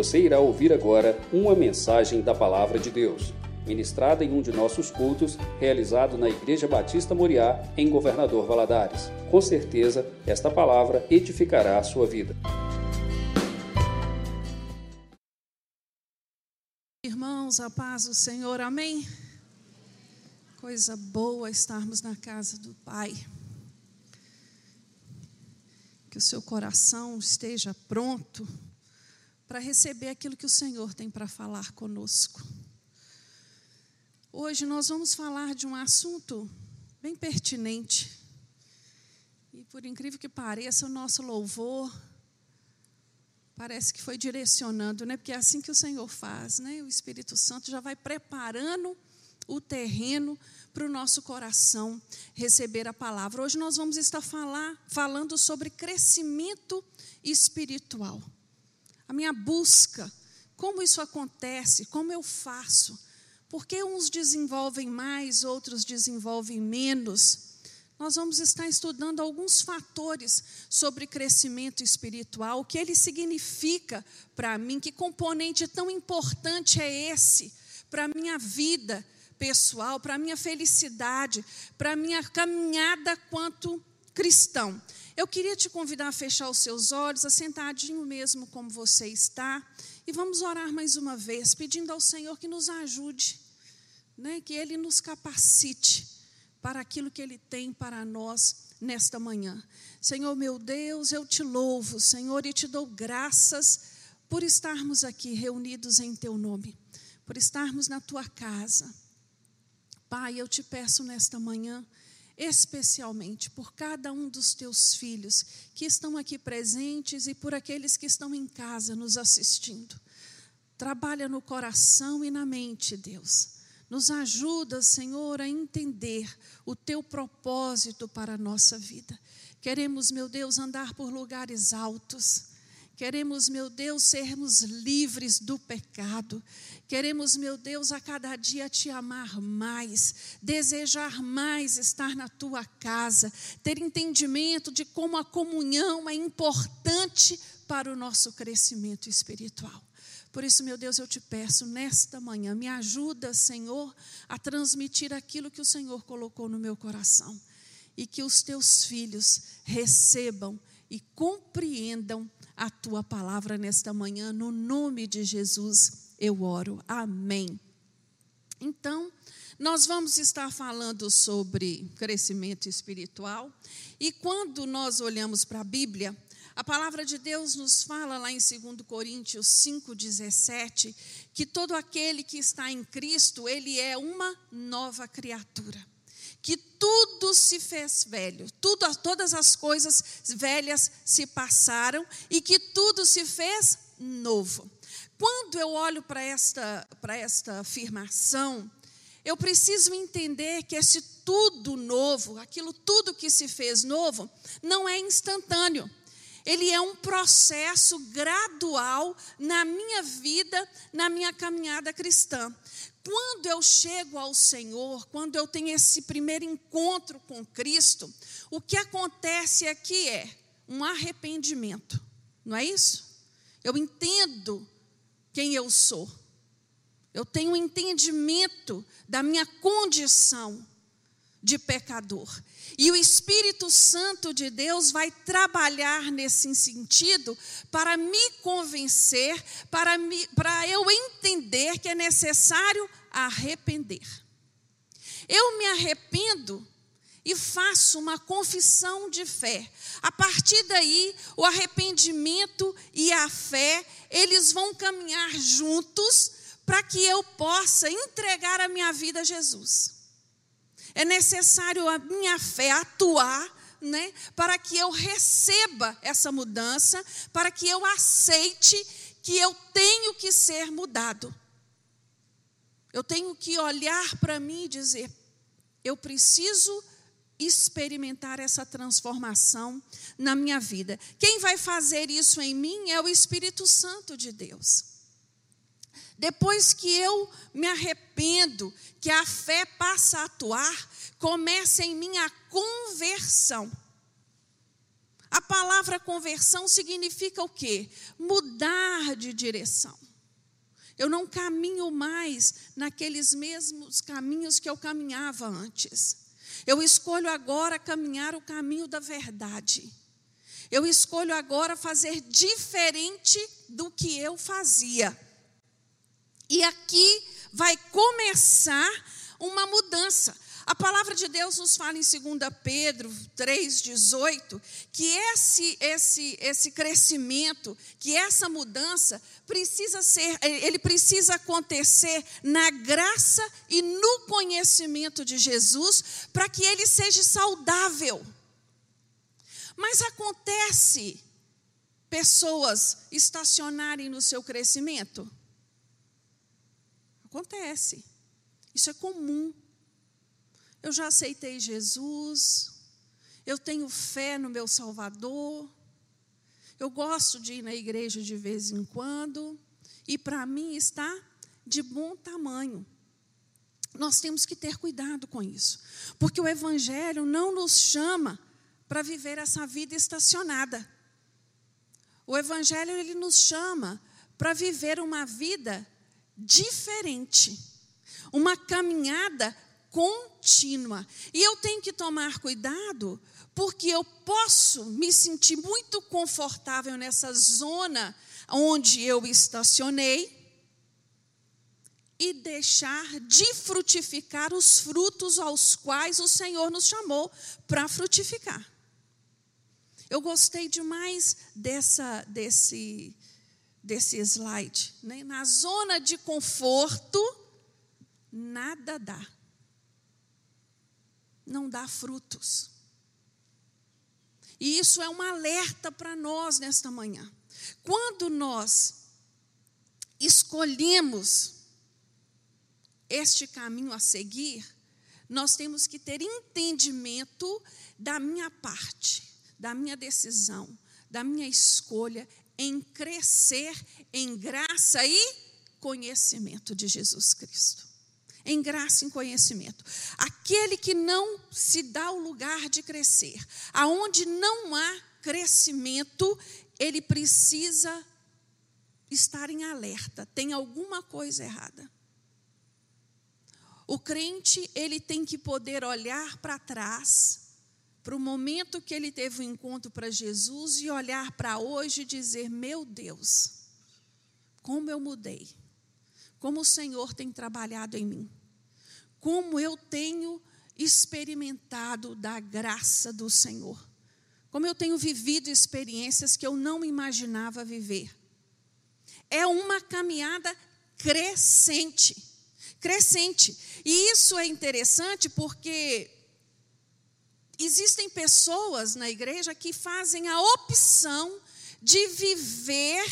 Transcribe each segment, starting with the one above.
Você irá ouvir agora uma mensagem da Palavra de Deus, ministrada em um de nossos cultos, realizado na Igreja Batista Moriá, em Governador Valadares. Com certeza, esta palavra edificará a sua vida. Irmãos, a paz do Senhor, amém? Coisa boa estarmos na casa do Pai. Que o seu coração esteja pronto para receber aquilo que o Senhor tem para falar conosco. Hoje nós vamos falar de um assunto bem pertinente. E por incrível que pareça, o nosso louvor parece que foi direcionando, né? Porque é assim que o Senhor faz, né? O Espírito Santo já vai preparando o terreno para o nosso coração receber a palavra. Hoje nós vamos estar falar, falando sobre crescimento espiritual a minha busca, como isso acontece, como eu faço, porque uns desenvolvem mais, outros desenvolvem menos. Nós vamos estar estudando alguns fatores sobre crescimento espiritual, o que ele significa para mim, que componente tão importante é esse para a minha vida pessoal, para a minha felicidade, para a minha caminhada quanto cristão. Eu queria te convidar a fechar os seus olhos, assentadinho mesmo como você está, e vamos orar mais uma vez, pedindo ao Senhor que nos ajude, né, que Ele nos capacite para aquilo que Ele tem para nós nesta manhã. Senhor meu Deus, eu te louvo, Senhor, e te dou graças por estarmos aqui reunidos em Teu nome, por estarmos na Tua casa. Pai, eu te peço nesta manhã especialmente por cada um dos teus filhos que estão aqui presentes e por aqueles que estão em casa nos assistindo. Trabalha no coração e na mente, Deus. Nos ajuda, Senhor, a entender o teu propósito para a nossa vida. Queremos, meu Deus, andar por lugares altos Queremos, meu Deus, sermos livres do pecado. Queremos, meu Deus, a cada dia te amar mais, desejar mais estar na tua casa, ter entendimento de como a comunhão é importante para o nosso crescimento espiritual. Por isso, meu Deus, eu te peço nesta manhã, me ajuda, Senhor, a transmitir aquilo que o Senhor colocou no meu coração e que os teus filhos recebam e compreendam a tua palavra nesta manhã, no nome de Jesus eu oro. Amém. Então, nós vamos estar falando sobre crescimento espiritual, e quando nós olhamos para a Bíblia, a palavra de Deus nos fala lá em 2 Coríntios 5,17, que todo aquele que está em Cristo, ele é uma nova criatura que tudo se fez velho, tudo, todas as coisas velhas se passaram e que tudo se fez novo. Quando eu olho para esta, para esta afirmação, eu preciso entender que esse tudo novo, aquilo tudo que se fez novo, não é instantâneo. Ele é um processo gradual na minha vida, na minha caminhada cristã. Quando eu chego ao Senhor, quando eu tenho esse primeiro encontro com Cristo, o que acontece aqui é um arrependimento, não é isso? Eu entendo quem eu sou, eu tenho um entendimento da minha condição de pecador. E o Espírito Santo de Deus vai trabalhar nesse sentido para me convencer, para, me, para eu entender que é necessário arrepender. Eu me arrependo e faço uma confissão de fé. A partir daí, o arrependimento e a fé, eles vão caminhar juntos para que eu possa entregar a minha vida a Jesus. É necessário a minha fé atuar, né, para que eu receba essa mudança, para que eu aceite que eu tenho que ser mudado. Eu tenho que olhar para mim e dizer: eu preciso experimentar essa transformação na minha vida. Quem vai fazer isso em mim é o Espírito Santo de Deus. Depois que eu me arrependo, que a fé passa a atuar, começa em mim a conversão. A palavra conversão significa o quê? Mudar de direção. Eu não caminho mais naqueles mesmos caminhos que eu caminhava antes. Eu escolho agora caminhar o caminho da verdade. Eu escolho agora fazer diferente do que eu fazia. E aqui vai começar uma mudança. A palavra de Deus nos fala em 2 Pedro 3,18 que esse, esse, esse crescimento, que essa mudança precisa ser, ele precisa acontecer na graça e no conhecimento de Jesus para que ele seja saudável. Mas acontece pessoas estacionarem no seu crescimento? Acontece. Isso é comum. Eu já aceitei Jesus, eu tenho fé no meu Salvador, eu gosto de ir na igreja de vez em quando, e para mim está de bom tamanho. Nós temos que ter cuidado com isso, porque o Evangelho não nos chama para viver essa vida estacionada. O Evangelho ele nos chama para viver uma vida diferente, uma caminhada contínua. E eu tenho que tomar cuidado, porque eu posso me sentir muito confortável nessa zona onde eu estacionei e deixar de frutificar os frutos aos quais o Senhor nos chamou para frutificar. Eu gostei demais dessa, desse, desse slide. Né? Na zona de conforto, nada dá não dá frutos. E isso é um alerta para nós nesta manhã. Quando nós escolhemos este caminho a seguir, nós temos que ter entendimento da minha parte, da minha decisão, da minha escolha em crescer em graça e conhecimento de Jesus Cristo em graça e em conhecimento. Aquele que não se dá o lugar de crescer, aonde não há crescimento, ele precisa estar em alerta, tem alguma coisa errada. O crente, ele tem que poder olhar para trás, para o momento que ele teve o um encontro para Jesus e olhar para hoje e dizer: Meu Deus, como eu mudei como o Senhor tem trabalhado em mim, como eu tenho experimentado da graça do Senhor, como eu tenho vivido experiências que eu não imaginava viver. É uma caminhada crescente, crescente. E isso é interessante porque existem pessoas na igreja que fazem a opção de viver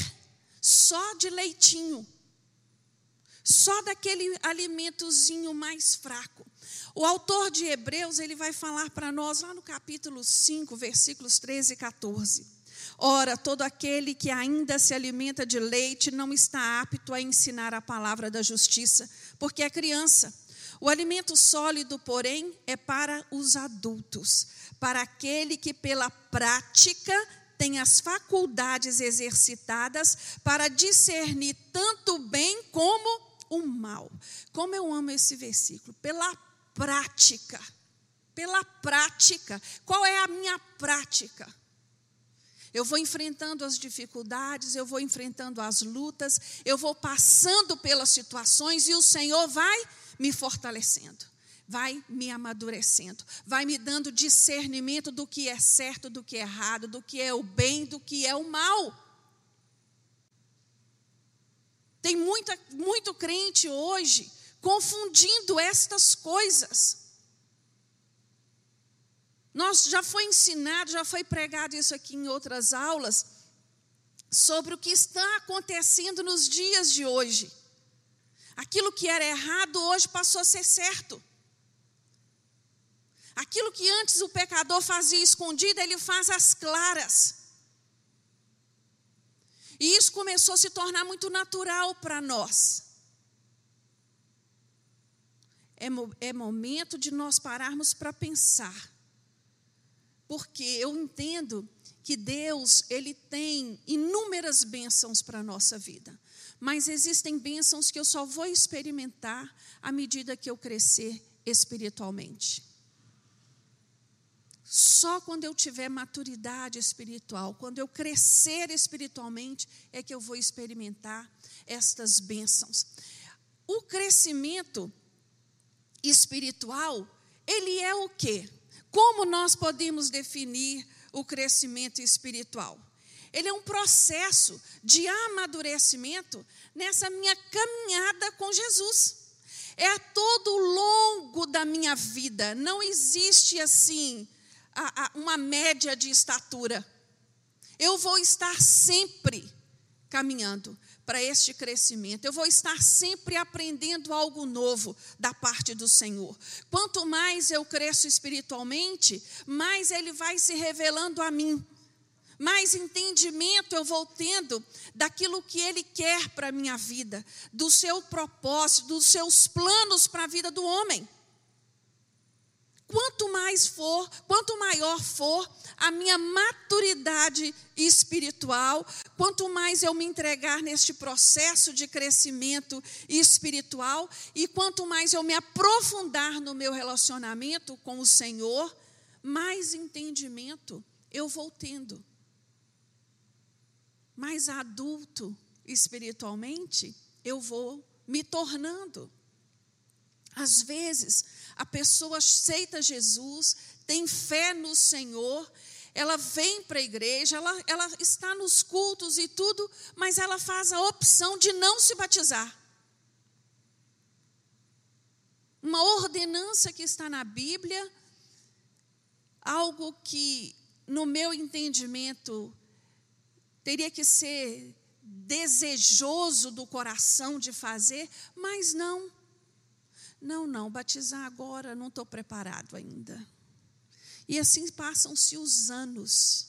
só de leitinho só daquele alimentozinho mais fraco. O autor de Hebreus, ele vai falar para nós lá no capítulo 5, versículos 13 e 14. Ora, todo aquele que ainda se alimenta de leite não está apto a ensinar a palavra da justiça, porque é criança. O alimento sólido, porém, é para os adultos, para aquele que pela prática tem as faculdades exercitadas para discernir tanto o bem como o mal. Como eu amo esse versículo. Pela prática. Pela prática. Qual é a minha prática? Eu vou enfrentando as dificuldades, eu vou enfrentando as lutas, eu vou passando pelas situações e o Senhor vai me fortalecendo, vai me amadurecendo, vai me dando discernimento do que é certo, do que é errado, do que é o bem, do que é o mal. Tem muita, muito crente hoje confundindo estas coisas. Nós já foi ensinado, já foi pregado isso aqui em outras aulas, sobre o que está acontecendo nos dias de hoje. Aquilo que era errado hoje passou a ser certo. Aquilo que antes o pecador fazia escondido, ele faz às claras. E isso começou a se tornar muito natural para nós. É, é momento de nós pararmos para pensar. Porque eu entendo que Deus, ele tem inúmeras bênçãos para a nossa vida. Mas existem bênçãos que eu só vou experimentar à medida que eu crescer espiritualmente. Só quando eu tiver maturidade espiritual, quando eu crescer espiritualmente, é que eu vou experimentar estas bênçãos. O crescimento espiritual, ele é o quê? Como nós podemos definir o crescimento espiritual? Ele é um processo de amadurecimento nessa minha caminhada com Jesus. É todo longo da minha vida, não existe assim a, a, uma média de estatura. Eu vou estar sempre caminhando para este crescimento. Eu vou estar sempre aprendendo algo novo da parte do Senhor. Quanto mais eu cresço espiritualmente, mais Ele vai se revelando a mim. Mais entendimento eu vou tendo daquilo que Ele quer para a minha vida, do seu propósito, dos seus planos para a vida do homem. Quanto mais for, quanto maior for a minha maturidade espiritual, quanto mais eu me entregar neste processo de crescimento espiritual e quanto mais eu me aprofundar no meu relacionamento com o Senhor, mais entendimento eu vou tendo. Mais adulto espiritualmente eu vou me tornando. Às vezes, a pessoa aceita Jesus, tem fé no Senhor, ela vem para a igreja, ela, ela está nos cultos e tudo, mas ela faz a opção de não se batizar. Uma ordenança que está na Bíblia, algo que, no meu entendimento, teria que ser desejoso do coração de fazer, mas não. Não, não, batizar agora não estou preparado ainda. E assim passam-se os anos.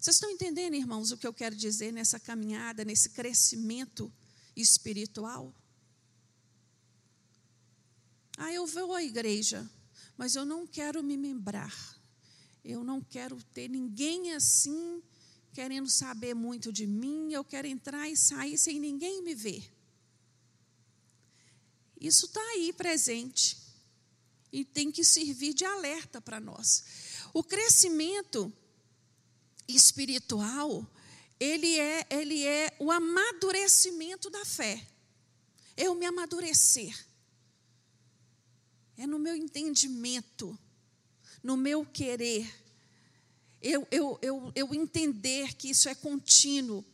Vocês estão entendendo, irmãos, o que eu quero dizer nessa caminhada, nesse crescimento espiritual? Ah, eu vou à igreja, mas eu não quero me membrar. Eu não quero ter ninguém assim querendo saber muito de mim. Eu quero entrar e sair sem ninguém me ver. Isso está aí presente e tem que servir de alerta para nós. O crescimento espiritual, ele é, ele é o amadurecimento da fé. O me amadurecer. É no meu entendimento, no meu querer. Eu, eu, eu, eu entender que isso é contínuo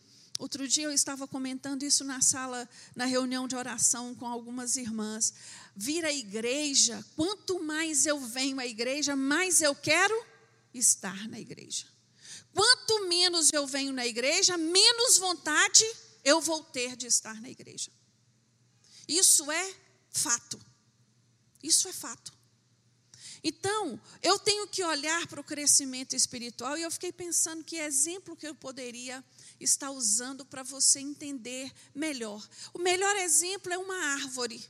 Outro dia eu estava comentando isso na sala, na reunião de oração com algumas irmãs. Vir à igreja, quanto mais eu venho à igreja, mais eu quero estar na igreja. Quanto menos eu venho na igreja, menos vontade eu vou ter de estar na igreja. Isso é fato. Isso é fato. Então, eu tenho que olhar para o crescimento espiritual e eu fiquei pensando que exemplo que eu poderia está usando para você entender melhor. O melhor exemplo é uma árvore.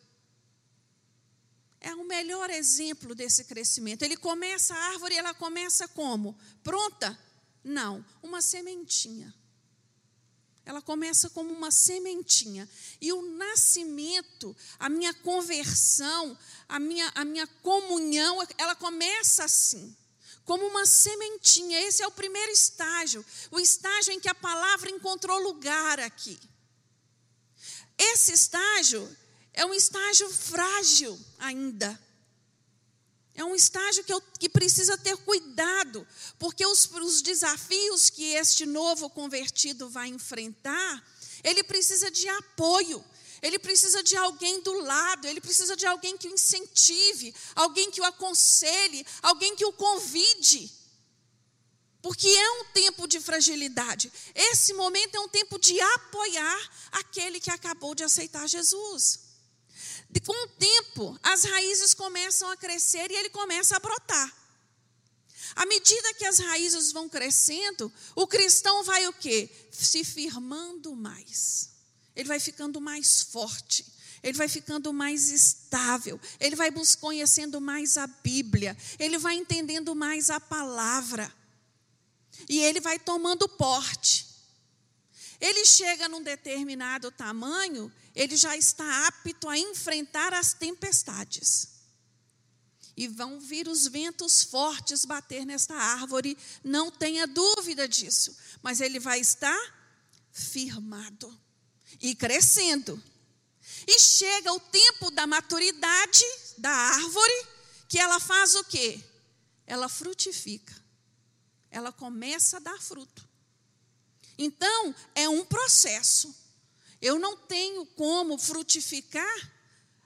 É o melhor exemplo desse crescimento. Ele começa, a árvore, ela começa como? Pronta? Não, uma sementinha. Ela começa como uma sementinha. E o nascimento, a minha conversão, a minha, a minha comunhão, ela começa assim como uma sementinha. Esse é o primeiro estágio, o estágio em que a palavra encontrou lugar aqui. Esse estágio é um estágio frágil ainda. É um estágio que, eu, que precisa ter cuidado, porque os, os desafios que este novo convertido vai enfrentar, ele precisa de apoio. Ele precisa de alguém do lado, ele precisa de alguém que o incentive, alguém que o aconselhe, alguém que o convide. Porque é um tempo de fragilidade. Esse momento é um tempo de apoiar aquele que acabou de aceitar Jesus. Com o tempo, as raízes começam a crescer e ele começa a brotar. À medida que as raízes vão crescendo, o cristão vai o quê? Se firmando mais ele vai ficando mais forte, ele vai ficando mais estável, ele vai conhecendo mais a Bíblia, ele vai entendendo mais a palavra. E ele vai tomando porte. Ele chega num determinado tamanho, ele já está apto a enfrentar as tempestades. E vão vir os ventos fortes bater nesta árvore, não tenha dúvida disso. Mas ele vai estar firmado e crescendo. E chega o tempo da maturidade da árvore, que ela faz o quê? Ela frutifica. Ela começa a dar fruto. Então, é um processo. Eu não tenho como frutificar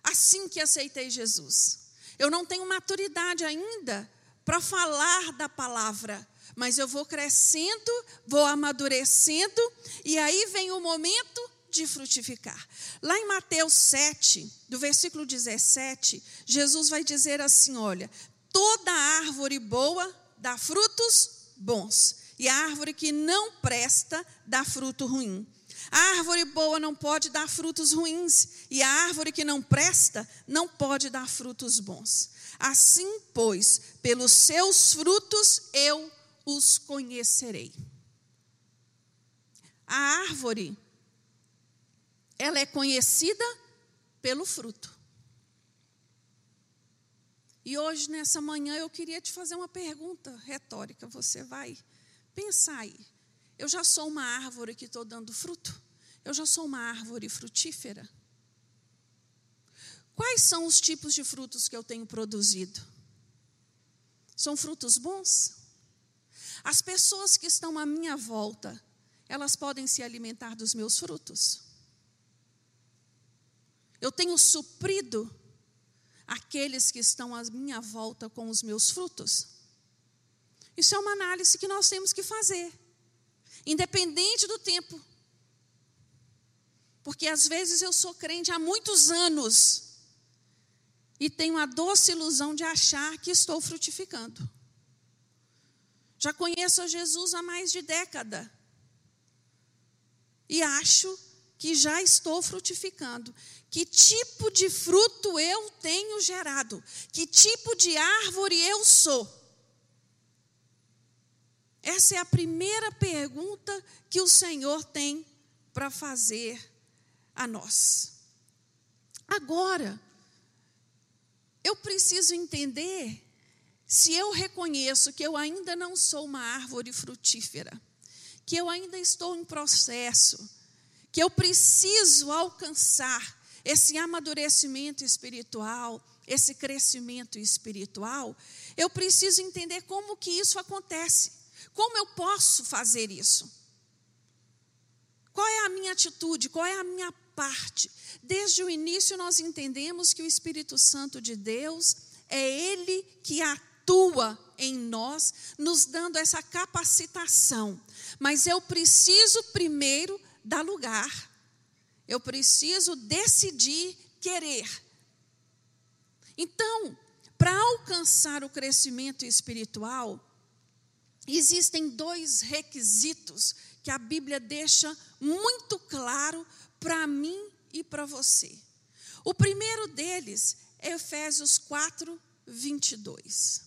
assim que aceitei Jesus. Eu não tenho maturidade ainda para falar da palavra, mas eu vou crescendo, vou amadurecendo, e aí vem o momento de frutificar. Lá em Mateus 7, do versículo 17, Jesus vai dizer assim: Olha, toda árvore boa dá frutos bons, e a árvore que não presta dá fruto ruim. A árvore boa não pode dar frutos ruins, e a árvore que não presta não pode dar frutos bons. Assim, pois, pelos seus frutos eu os conhecerei. A árvore, ela é conhecida pelo fruto. E hoje, nessa manhã, eu queria te fazer uma pergunta retórica. Você vai pensar aí. Eu já sou uma árvore que estou dando fruto? Eu já sou uma árvore frutífera? Quais são os tipos de frutos que eu tenho produzido? São frutos bons? As pessoas que estão à minha volta, elas podem se alimentar dos meus frutos? Eu tenho suprido aqueles que estão à minha volta com os meus frutos? Isso é uma análise que nós temos que fazer, independente do tempo. Porque às vezes eu sou crente há muitos anos e tenho a doce ilusão de achar que estou frutificando. Já conheço a Jesus há mais de década e acho que já estou frutificando. Que tipo de fruto eu tenho gerado? Que tipo de árvore eu sou? Essa é a primeira pergunta que o Senhor tem para fazer a nós. Agora, eu preciso entender se eu reconheço que eu ainda não sou uma árvore frutífera, que eu ainda estou em processo, que eu preciso alcançar esse amadurecimento espiritual, esse crescimento espiritual, eu preciso entender como que isso acontece. Como eu posso fazer isso? Qual é a minha atitude? Qual é a minha parte? Desde o início nós entendemos que o Espírito Santo de Deus é ele que atua em nós, nos dando essa capacitação. Mas eu preciso primeiro dar lugar. Eu preciso decidir querer. Então, para alcançar o crescimento espiritual, existem dois requisitos que a Bíblia deixa muito claro para mim e para você. O primeiro deles é Efésios 4, 22.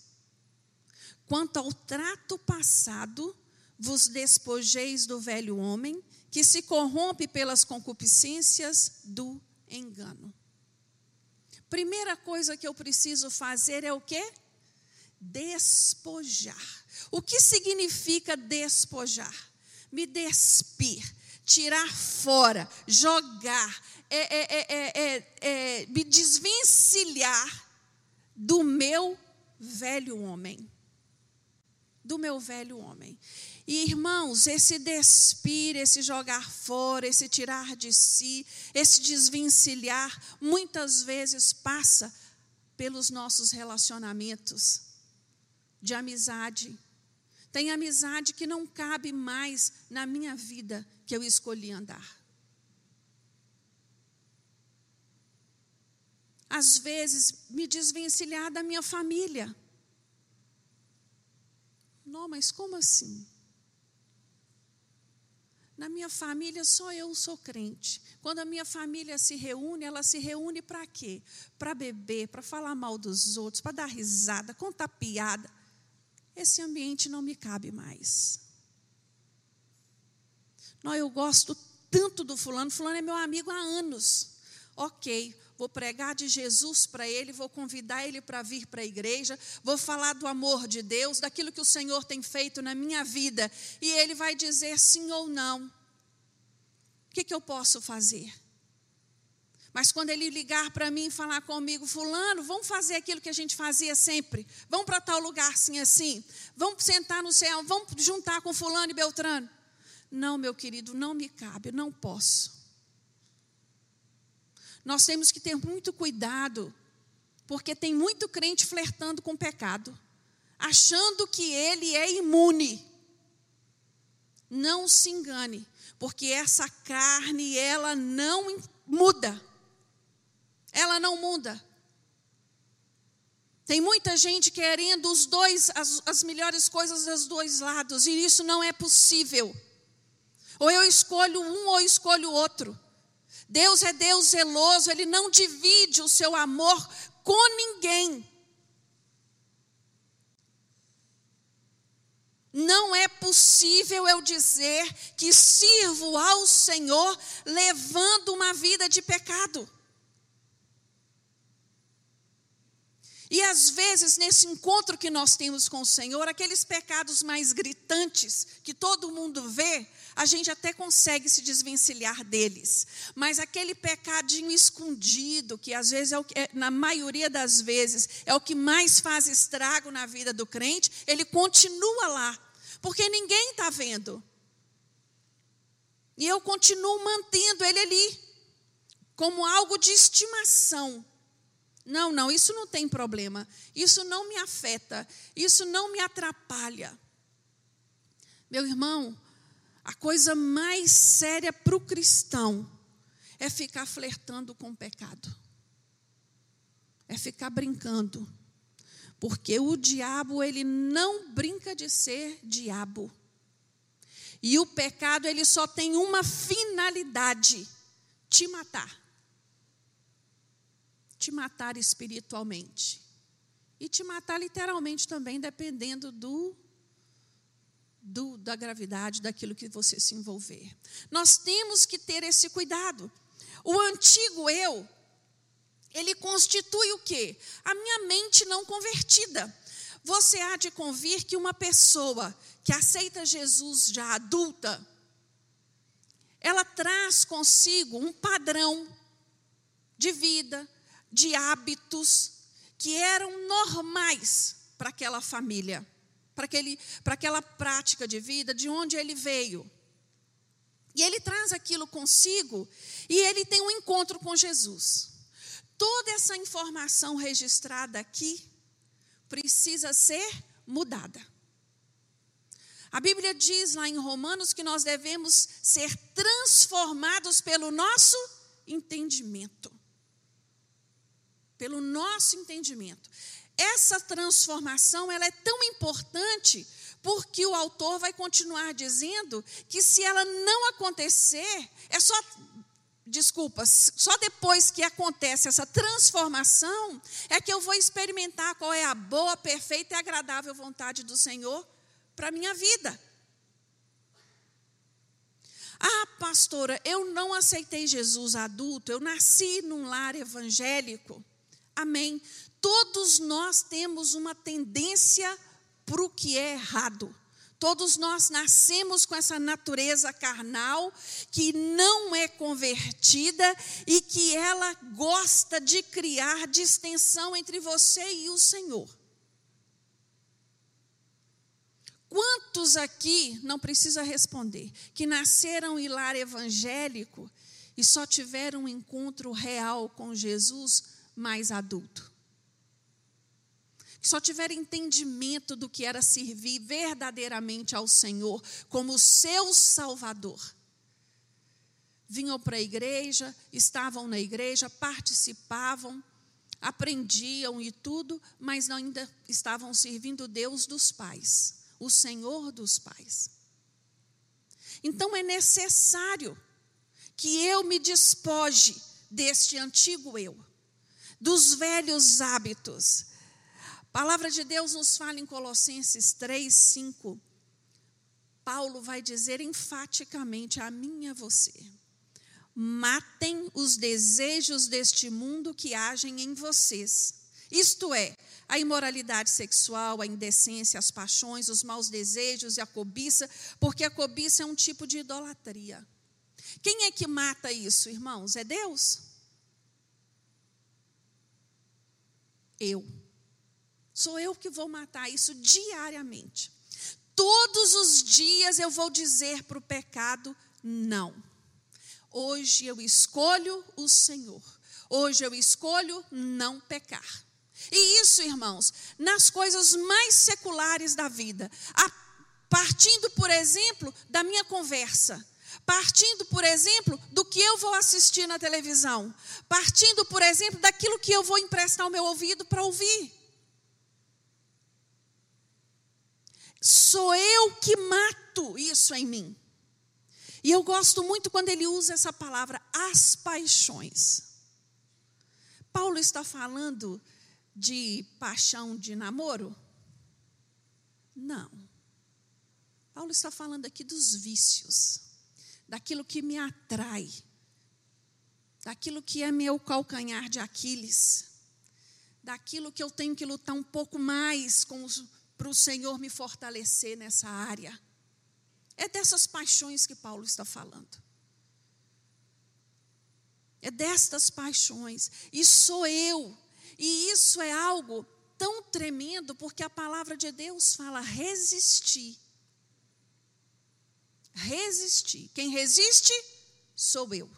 Quanto ao trato passado, vos despojeis do velho homem, que se corrompe pelas concupiscências do engano. Primeira coisa que eu preciso fazer é o quê? Despojar. O que significa despojar? Me despir, tirar fora, jogar, é, é, é, me desvencilhar do meu velho homem. Do meu velho homem. E irmãos, esse despir, esse jogar fora, esse tirar de si, esse desvencilhar, muitas vezes passa pelos nossos relacionamentos de amizade. Tem amizade que não cabe mais na minha vida que eu escolhi andar. Às vezes, me desvencilhar da minha família. Não, mas como assim? Na minha família, só eu sou crente. Quando a minha família se reúne, ela se reúne para quê? Para beber, para falar mal dos outros, para dar risada, contar piada. Esse ambiente não me cabe mais. Não, eu gosto tanto do fulano, fulano é meu amigo há anos. Ok, vou pregar de Jesus para ele, vou convidar ele para vir para a igreja, vou falar do amor de Deus, daquilo que o Senhor tem feito na minha vida, e ele vai dizer sim ou não. O que, que eu posso fazer? Mas quando ele ligar para mim e falar comigo, Fulano, vamos fazer aquilo que a gente fazia sempre, vamos para tal lugar assim, assim, vamos sentar no céu, vamos juntar com Fulano e Beltrano. Não, meu querido, não me cabe, não posso. Nós temos que ter muito cuidado, porque tem muito crente flertando com o pecado, achando que ele é imune. Não se engane, porque essa carne, ela não muda. Ela não muda. Tem muita gente querendo os dois, as, as melhores coisas dos dois lados, e isso não é possível. Ou eu escolho um ou escolho outro. Deus é Deus zeloso, Ele não divide o seu amor com ninguém. Não é possível eu dizer que sirvo ao Senhor levando uma vida de pecado. E às vezes, nesse encontro que nós temos com o Senhor, aqueles pecados mais gritantes que todo mundo vê, a gente até consegue se desvencilhar deles. Mas aquele pecadinho escondido, que às vezes, é, o, é na maioria das vezes, é o que mais faz estrago na vida do crente, ele continua lá, porque ninguém está vendo. E eu continuo mantendo ele ali, como algo de estimação. Não, não, isso não tem problema. Isso não me afeta. Isso não me atrapalha. Meu irmão, a coisa mais séria para o cristão é ficar flertando com o pecado. É ficar brincando. Porque o diabo, ele não brinca de ser diabo. E o pecado, ele só tem uma finalidade: te matar te matar espiritualmente. E te matar literalmente também, dependendo do, do, da gravidade daquilo que você se envolver. Nós temos que ter esse cuidado. O antigo eu, ele constitui o quê? A minha mente não convertida. Você há de convir que uma pessoa que aceita Jesus já adulta, ela traz consigo um padrão de vida, de hábitos que eram normais para aquela família, para, aquele, para aquela prática de vida de onde ele veio. E ele traz aquilo consigo e ele tem um encontro com Jesus. Toda essa informação registrada aqui precisa ser mudada. A Bíblia diz lá em Romanos que nós devemos ser transformados pelo nosso entendimento pelo nosso entendimento. Essa transformação ela é tão importante porque o autor vai continuar dizendo que se ela não acontecer, é só desculpa, só depois que acontece essa transformação é que eu vou experimentar qual é a boa, perfeita e agradável vontade do Senhor para a minha vida. Ah, pastora, eu não aceitei Jesus adulto, eu nasci num lar evangélico. Amém. Todos nós temos uma tendência para o que é errado. Todos nós nascemos com essa natureza carnal que não é convertida e que ela gosta de criar distensão entre você e o Senhor. Quantos aqui, não precisa responder, que nasceram em lar evangélico e só tiveram um encontro real com Jesus mais adulto. Que só tiver entendimento do que era servir verdadeiramente ao Senhor como seu Salvador. Vinham para a igreja, estavam na igreja, participavam, aprendiam e tudo, mas ainda estavam servindo Deus dos pais, o Senhor dos pais. Então é necessário que eu me despoje deste antigo eu dos velhos hábitos. A palavra de Deus nos fala em Colossenses 3, 5. Paulo vai dizer enfaticamente a mim e a você: matem os desejos deste mundo que agem em vocês. Isto é, a imoralidade sexual, a indecência, as paixões, os maus desejos e a cobiça, porque a cobiça é um tipo de idolatria. Quem é que mata isso, irmãos? É Deus? Eu. Sou eu que vou matar isso diariamente. Todos os dias eu vou dizer para o pecado: não. Hoje eu escolho o Senhor. Hoje eu escolho não pecar. E isso, irmãos, nas coisas mais seculares da vida. A, partindo, por exemplo, da minha conversa. Partindo, por exemplo, do que eu vou assistir na televisão. Partindo, por exemplo, daquilo que eu vou emprestar o meu ouvido para ouvir. Sou eu que mato isso em mim. E eu gosto muito quando ele usa essa palavra, as paixões. Paulo está falando de paixão de namoro? Não. Paulo está falando aqui dos vícios, daquilo que me atrai, daquilo que é meu calcanhar de Aquiles, daquilo que eu tenho que lutar um pouco mais para o Senhor me fortalecer nessa área. É dessas paixões que Paulo está falando. É destas paixões. E sou eu e isso é algo tão tremendo, porque a palavra de Deus fala resistir. Resistir. Quem resiste sou eu.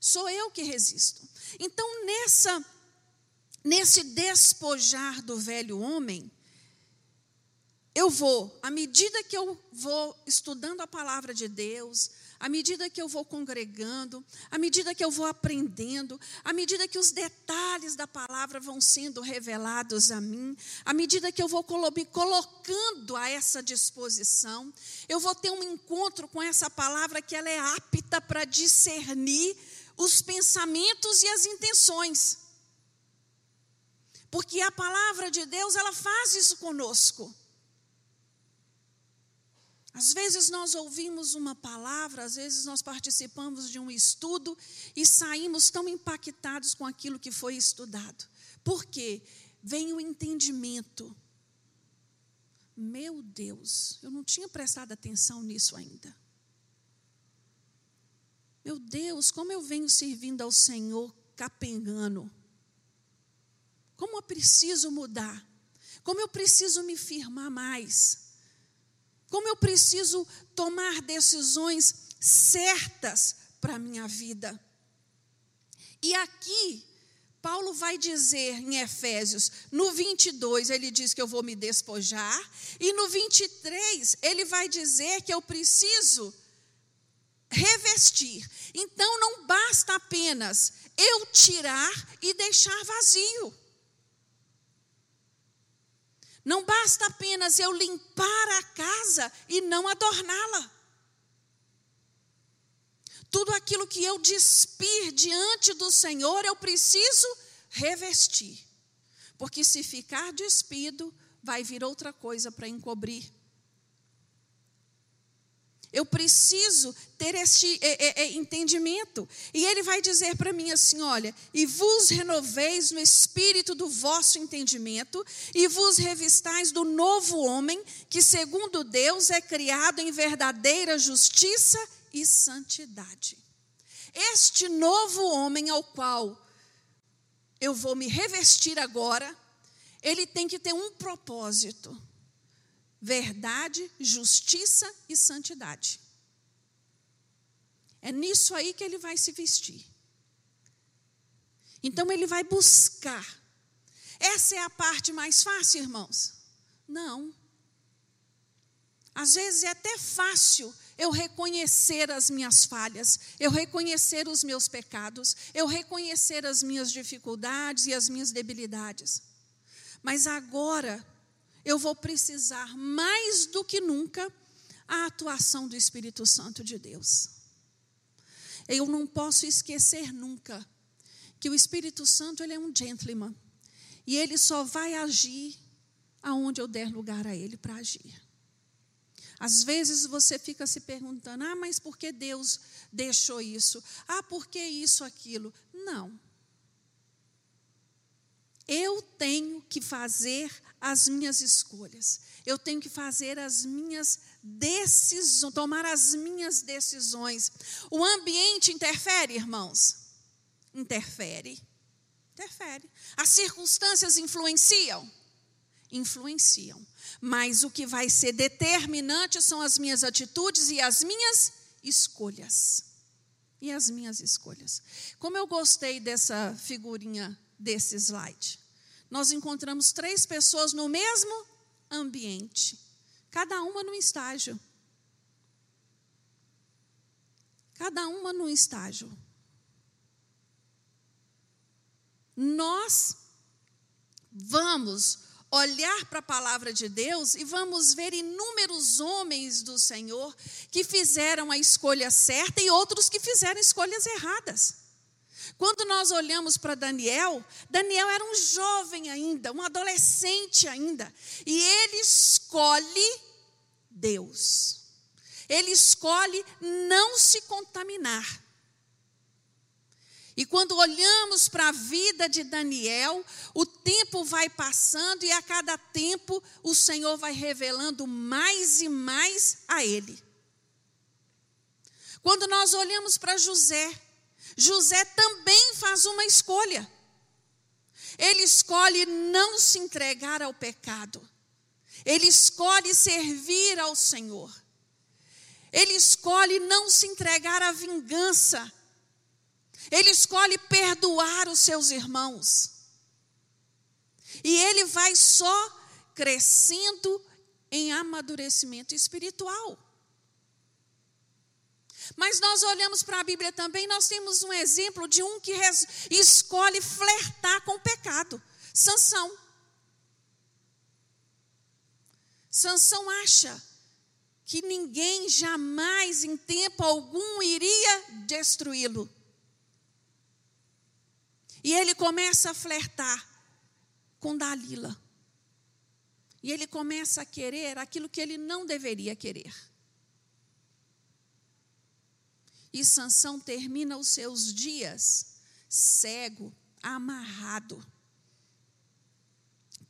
Sou eu que resisto. Então, nessa nesse despojar do velho homem, eu vou, à medida que eu vou estudando a palavra de Deus, à medida que eu vou congregando, à medida que eu vou aprendendo, à medida que os detalhes da palavra vão sendo revelados a mim, à medida que eu vou me colocando a essa disposição, eu vou ter um encontro com essa palavra que ela é apta para discernir os pensamentos e as intenções. Porque a palavra de Deus, ela faz isso conosco. Às vezes nós ouvimos uma palavra, às vezes nós participamos de um estudo e saímos tão impactados com aquilo que foi estudado. Por quê? Vem o entendimento. Meu Deus, eu não tinha prestado atenção nisso ainda. Meu Deus, como eu venho servindo ao Senhor capengando. Como eu preciso mudar. Como eu preciso me firmar mais. Como eu preciso tomar decisões certas para a minha vida. E aqui, Paulo vai dizer em Efésios, no 22, ele diz que eu vou me despojar, e no 23, ele vai dizer que eu preciso revestir. Então, não basta apenas eu tirar e deixar vazio. Não basta apenas eu limpar a casa e não adorná-la. Tudo aquilo que eu despir diante do Senhor, eu preciso revestir. Porque se ficar despido, vai vir outra coisa para encobrir. Eu preciso ter este é, é, é, entendimento. E ele vai dizer para mim assim: olha, e vos renoveis no espírito do vosso entendimento, e vos revistais do novo homem, que segundo Deus é criado em verdadeira justiça e santidade. Este novo homem ao qual eu vou me revestir agora, ele tem que ter um propósito verdade, justiça e santidade. É nisso aí que ele vai se vestir. Então ele vai buscar. Essa é a parte mais fácil, irmãos? Não. Às vezes é até fácil eu reconhecer as minhas falhas, eu reconhecer os meus pecados, eu reconhecer as minhas dificuldades e as minhas debilidades. Mas agora, eu vou precisar mais do que nunca a atuação do Espírito Santo de Deus. Eu não posso esquecer nunca que o Espírito Santo ele é um gentleman e ele só vai agir aonde eu der lugar a ele para agir. Às vezes você fica se perguntando: ah, mas por que Deus deixou isso? Ah, por que isso, aquilo? Não. Eu tenho que fazer as minhas escolhas. Eu tenho que fazer as minhas decisões, tomar as minhas decisões. O ambiente interfere, irmãos? Interfere. Interfere. As circunstâncias influenciam? Influenciam. Mas o que vai ser determinante são as minhas atitudes e as minhas escolhas. E as minhas escolhas. Como eu gostei dessa figurinha desse slide. Nós encontramos três pessoas no mesmo ambiente, cada uma num estágio. Cada uma num estágio. Nós vamos olhar para a palavra de Deus e vamos ver inúmeros homens do Senhor que fizeram a escolha certa e outros que fizeram escolhas erradas. Quando nós olhamos para Daniel, Daniel era um jovem ainda, um adolescente ainda, e ele escolhe Deus. Ele escolhe não se contaminar. E quando olhamos para a vida de Daniel, o tempo vai passando e a cada tempo o Senhor vai revelando mais e mais a ele. Quando nós olhamos para José, José também faz uma escolha. Ele escolhe não se entregar ao pecado. Ele escolhe servir ao Senhor. Ele escolhe não se entregar à vingança ele escolhe perdoar os seus irmãos. E ele vai só crescendo em amadurecimento espiritual. Mas nós olhamos para a Bíblia também, nós temos um exemplo de um que escolhe flertar com o pecado. Sansão. Sansão acha que ninguém jamais em tempo algum iria destruí-lo. E ele começa a flertar com Dalila. E ele começa a querer aquilo que ele não deveria querer. E Sansão termina os seus dias cego, amarrado.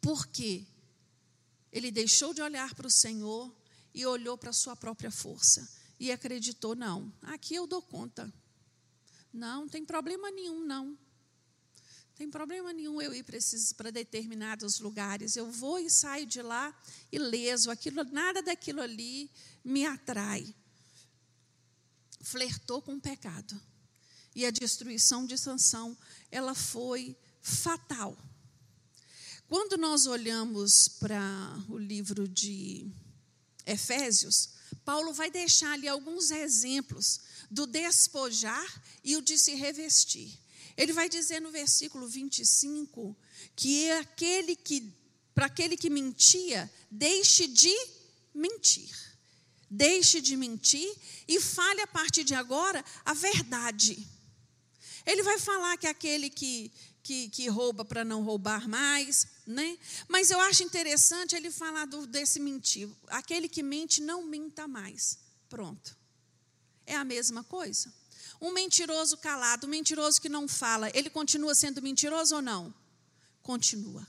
Por quê? Ele deixou de olhar para o Senhor e olhou para a sua própria força e acreditou: não, aqui eu dou conta. Não, não tem problema nenhum, não. Tem problema nenhum eu ir para determinados lugares. Eu vou e saio de lá ileso. Aquilo, nada daquilo ali me atrai. Flertou com o pecado. E a destruição de Sansão, ela foi fatal. Quando nós olhamos para o livro de Efésios, Paulo vai deixar ali alguns exemplos do despojar e o de se revestir. Ele vai dizer no versículo 25 que é aquele que para aquele que mentia, deixe de mentir. Deixe de mentir e fale a partir de agora a verdade. Ele vai falar que aquele que, que, que rouba para não roubar mais, né? Mas eu acho interessante ele falar do, desse mentir. Aquele que mente, não minta mais. Pronto. É a mesma coisa. Um mentiroso calado, um mentiroso que não fala, ele continua sendo mentiroso ou não? Continua.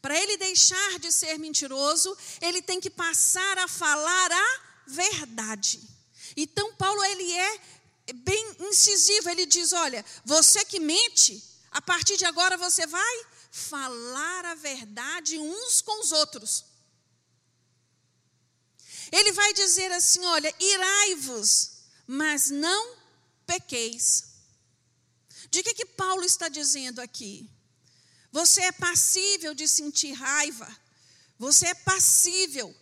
Para ele deixar de ser mentiroso, ele tem que passar a falar a verdade. Então Paulo ele é bem incisivo, ele diz: "Olha, você que mente, a partir de agora você vai falar a verdade uns com os outros." Ele vai dizer assim: "Olha, irai-vos mas não pequeis. De que, que Paulo está dizendo aqui? Você é passível de sentir raiva, você é passível,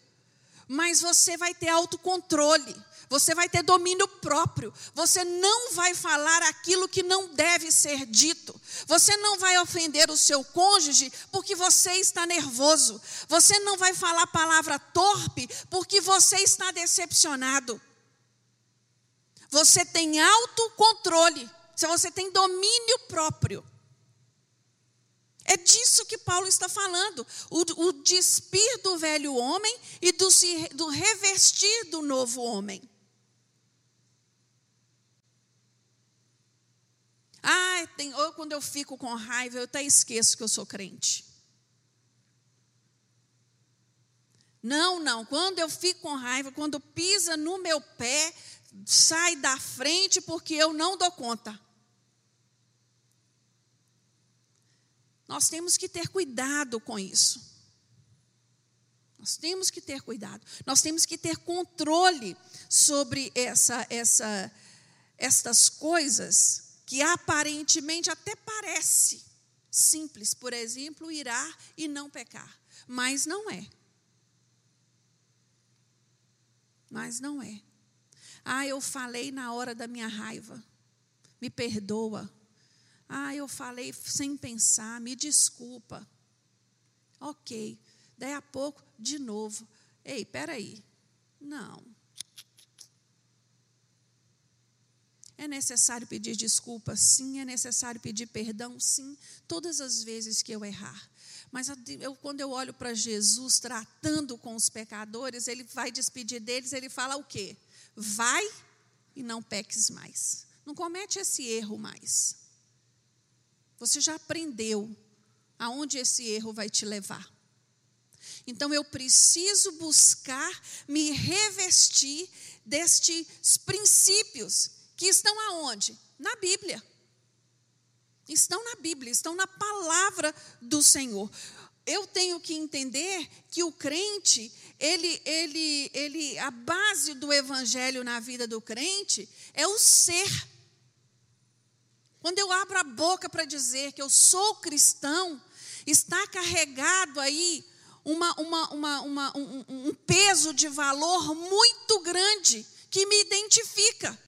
mas você vai ter autocontrole, você vai ter domínio próprio, você não vai falar aquilo que não deve ser dito, você não vai ofender o seu cônjuge porque você está nervoso, você não vai falar palavra torpe porque você está decepcionado. Você tem autocontrole, se você tem domínio próprio. É disso que Paulo está falando. O, o despir do velho homem e do, do revestir do novo homem. Ah, tem, ou quando eu fico com raiva, eu até esqueço que eu sou crente. Não, não. Quando eu fico com raiva, quando pisa no meu pé, sai da frente porque eu não dou conta. Nós temos que ter cuidado com isso. Nós temos que ter cuidado. Nós temos que ter controle sobre essa, essa, estas coisas que aparentemente até parece simples. Por exemplo, irar e não pecar. Mas não é. mas não é. Ah, eu falei na hora da minha raiva, me perdoa. Ah, eu falei sem pensar, me desculpa. Ok, daí a pouco, de novo. Ei, peraí. Não. É necessário pedir desculpa? Sim. É necessário pedir perdão? Sim. Todas as vezes que eu errar. Mas eu, quando eu olho para Jesus tratando com os pecadores, ele vai despedir deles, ele fala o quê? Vai e não peques mais. Não comete esse erro mais. Você já aprendeu aonde esse erro vai te levar. Então eu preciso buscar me revestir destes princípios que estão aonde? Na Bíblia. Estão na Bíblia, estão na palavra do Senhor. Eu tenho que entender que o crente, ele, ele, ele, a base do evangelho na vida do crente é o ser. Quando eu abro a boca para dizer que eu sou cristão, está carregado aí uma, uma, uma, um, um peso de valor muito grande que me identifica.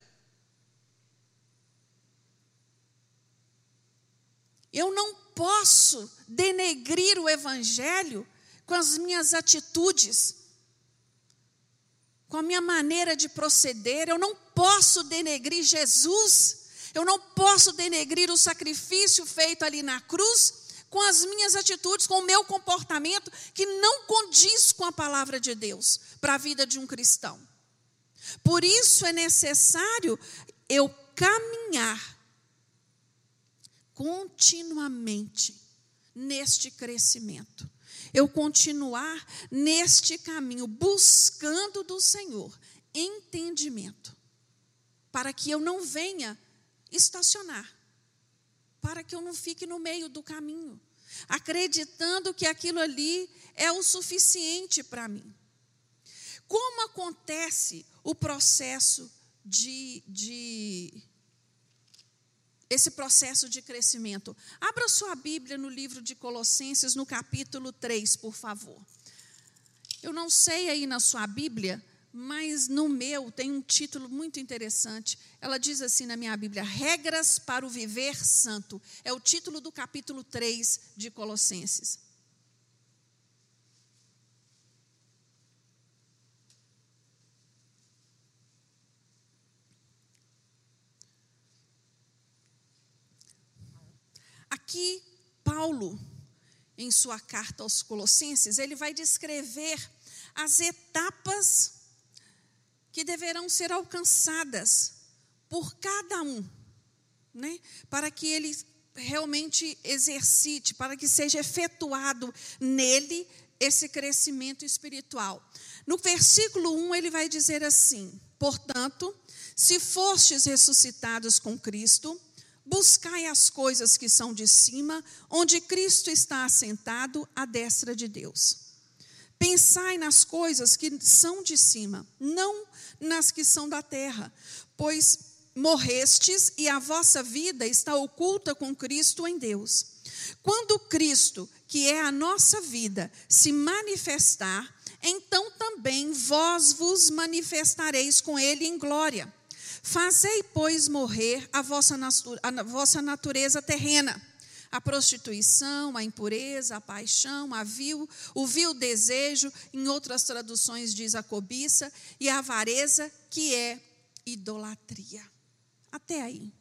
Eu não posso denegrir o Evangelho com as minhas atitudes, com a minha maneira de proceder. Eu não posso denegrir Jesus. Eu não posso denegrir o sacrifício feito ali na cruz com as minhas atitudes, com o meu comportamento que não condiz com a palavra de Deus para a vida de um cristão. Por isso é necessário eu caminhar continuamente neste crescimento. Eu continuar neste caminho, buscando do Senhor entendimento, para que eu não venha estacionar, para que eu não fique no meio do caminho, acreditando que aquilo ali é o suficiente para mim. Como acontece o processo de, de esse processo de crescimento. Abra sua Bíblia no livro de Colossenses, no capítulo 3, por favor. Eu não sei aí na sua Bíblia, mas no meu tem um título muito interessante. Ela diz assim na minha Bíblia: Regras para o Viver Santo. É o título do capítulo 3 de Colossenses. Aqui, Paulo, em sua carta aos Colossenses, ele vai descrever as etapas que deverão ser alcançadas por cada um, né? para que ele realmente exercite, para que seja efetuado nele esse crescimento espiritual. No versículo 1, ele vai dizer assim: Portanto, se fostes ressuscitados com Cristo, Buscai as coisas que são de cima, onde Cristo está assentado à destra de Deus. Pensai nas coisas que são de cima, não nas que são da terra, pois morrestes e a vossa vida está oculta com Cristo em Deus. Quando Cristo, que é a nossa vida, se manifestar, então também vós vos manifestareis com Ele em glória. Fazei, pois, morrer a vossa, a vossa natureza terrena, a prostituição, a impureza, a paixão, a vil, o vil desejo, em outras traduções diz a cobiça, e a avareza, que é idolatria. Até aí.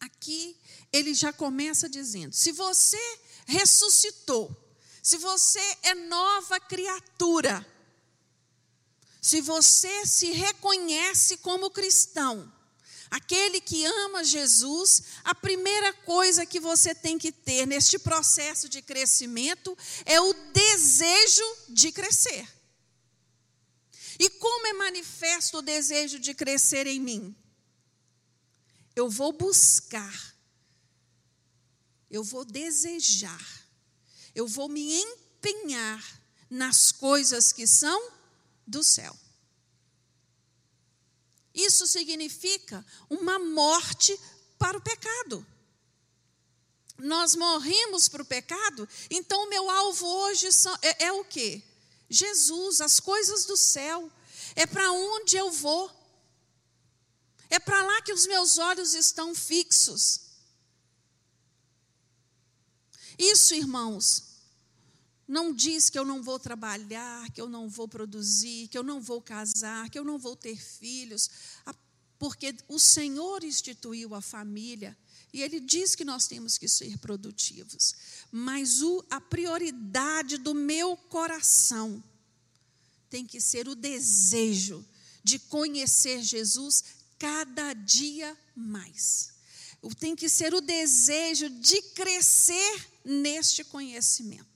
aqui ele já começa dizendo: se você ressuscitou, se você é nova criatura, se você se reconhece como cristão, aquele que ama Jesus, a primeira coisa que você tem que ter neste processo de crescimento é o desejo de crescer. E como é manifesto o desejo de crescer em mim? Eu vou buscar, eu vou desejar, eu vou me empenhar nas coisas que são do céu. Isso significa uma morte para o pecado. Nós morrimos para o pecado, então o meu alvo hoje são, é, é o quê? Jesus, as coisas do céu. É para onde eu vou. É para lá que os meus olhos estão fixos. Isso, irmãos, não diz que eu não vou trabalhar, que eu não vou produzir, que eu não vou casar, que eu não vou ter filhos, porque o Senhor instituiu a família e Ele diz que nós temos que ser produtivos. Mas o, a prioridade do meu coração tem que ser o desejo de conhecer Jesus cada dia mais. Tem que ser o desejo de crescer neste conhecimento.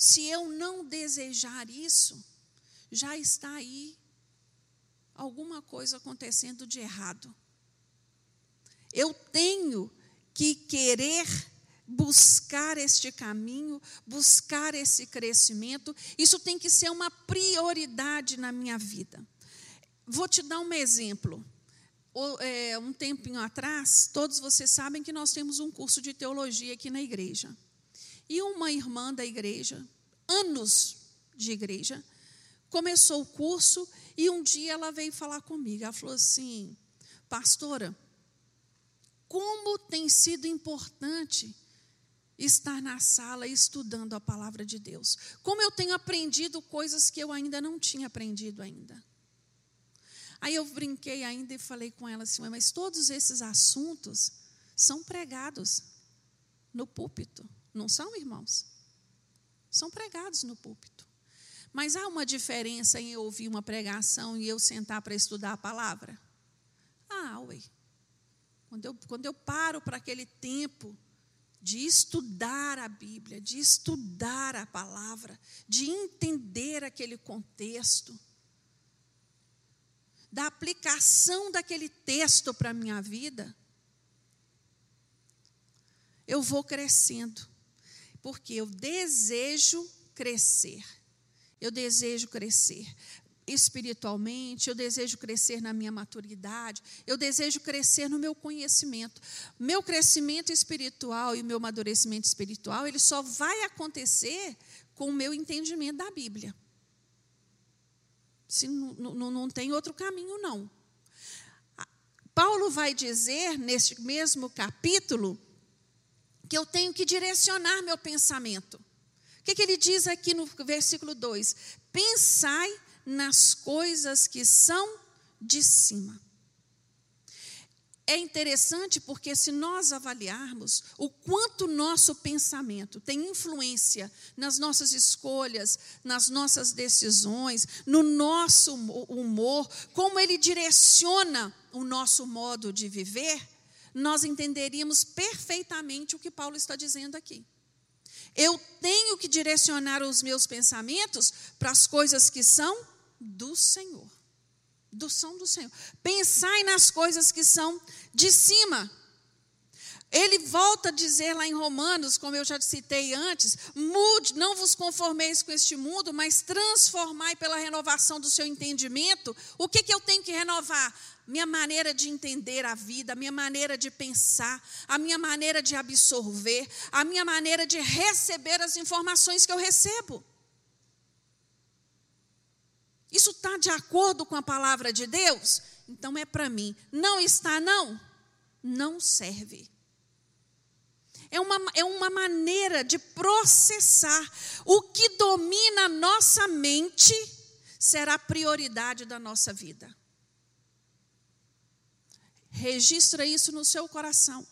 Se eu não desejar isso, já está aí alguma coisa acontecendo de errado. Eu tenho que querer buscar este caminho, buscar esse crescimento. Isso tem que ser uma prioridade na minha vida. Vou te dar um exemplo. É, um tempinho atrás, todos vocês sabem que nós temos um curso de teologia aqui na igreja. E uma irmã da igreja, anos de igreja, começou o curso e um dia ela veio falar comigo. Ela falou assim: Pastora, como tem sido importante estar na sala estudando a palavra de Deus. Como eu tenho aprendido coisas que eu ainda não tinha aprendido ainda. Aí eu brinquei ainda e falei com ela assim: mas todos esses assuntos são pregados no púlpito. Não são, irmãos? São pregados no púlpito. Mas há uma diferença em eu ouvir uma pregação e eu sentar para estudar a palavra? Ah, ué. Quando eu, quando eu paro para aquele tempo de estudar a Bíblia, de estudar a palavra, de entender aquele contexto, da aplicação daquele texto para a minha vida, eu vou crescendo porque eu desejo crescer. Eu desejo crescer espiritualmente, eu desejo crescer na minha maturidade, eu desejo crescer no meu conhecimento. Meu crescimento espiritual e o meu amadurecimento espiritual, ele só vai acontecer com o meu entendimento da Bíblia. Se não, tem outro caminho, não. Paulo vai dizer, neste mesmo capítulo, que eu tenho que direcionar meu pensamento. O que, que ele diz aqui no versículo 2? Pensai nas coisas que são de cima. É interessante porque, se nós avaliarmos o quanto nosso pensamento tem influência nas nossas escolhas, nas nossas decisões, no nosso humor, como ele direciona o nosso modo de viver, nós entenderíamos perfeitamente o que Paulo está dizendo aqui. Eu tenho que direcionar os meus pensamentos para as coisas que são do Senhor. Do som do Senhor. Pensai nas coisas que são de cima. Ele volta a dizer lá em Romanos, como eu já citei antes: mude, não vos conformeis com este mundo, mas transformai pela renovação do seu entendimento. O que, que eu tenho que renovar? Minha maneira de entender a vida, a minha maneira de pensar, a minha maneira de absorver, a minha maneira de receber as informações que eu recebo. Isso está de acordo com a palavra de Deus? Então é para mim. Não está, não? Não serve. É uma, é uma maneira de processar. O que domina a nossa mente será prioridade da nossa vida. Registra isso no seu coração.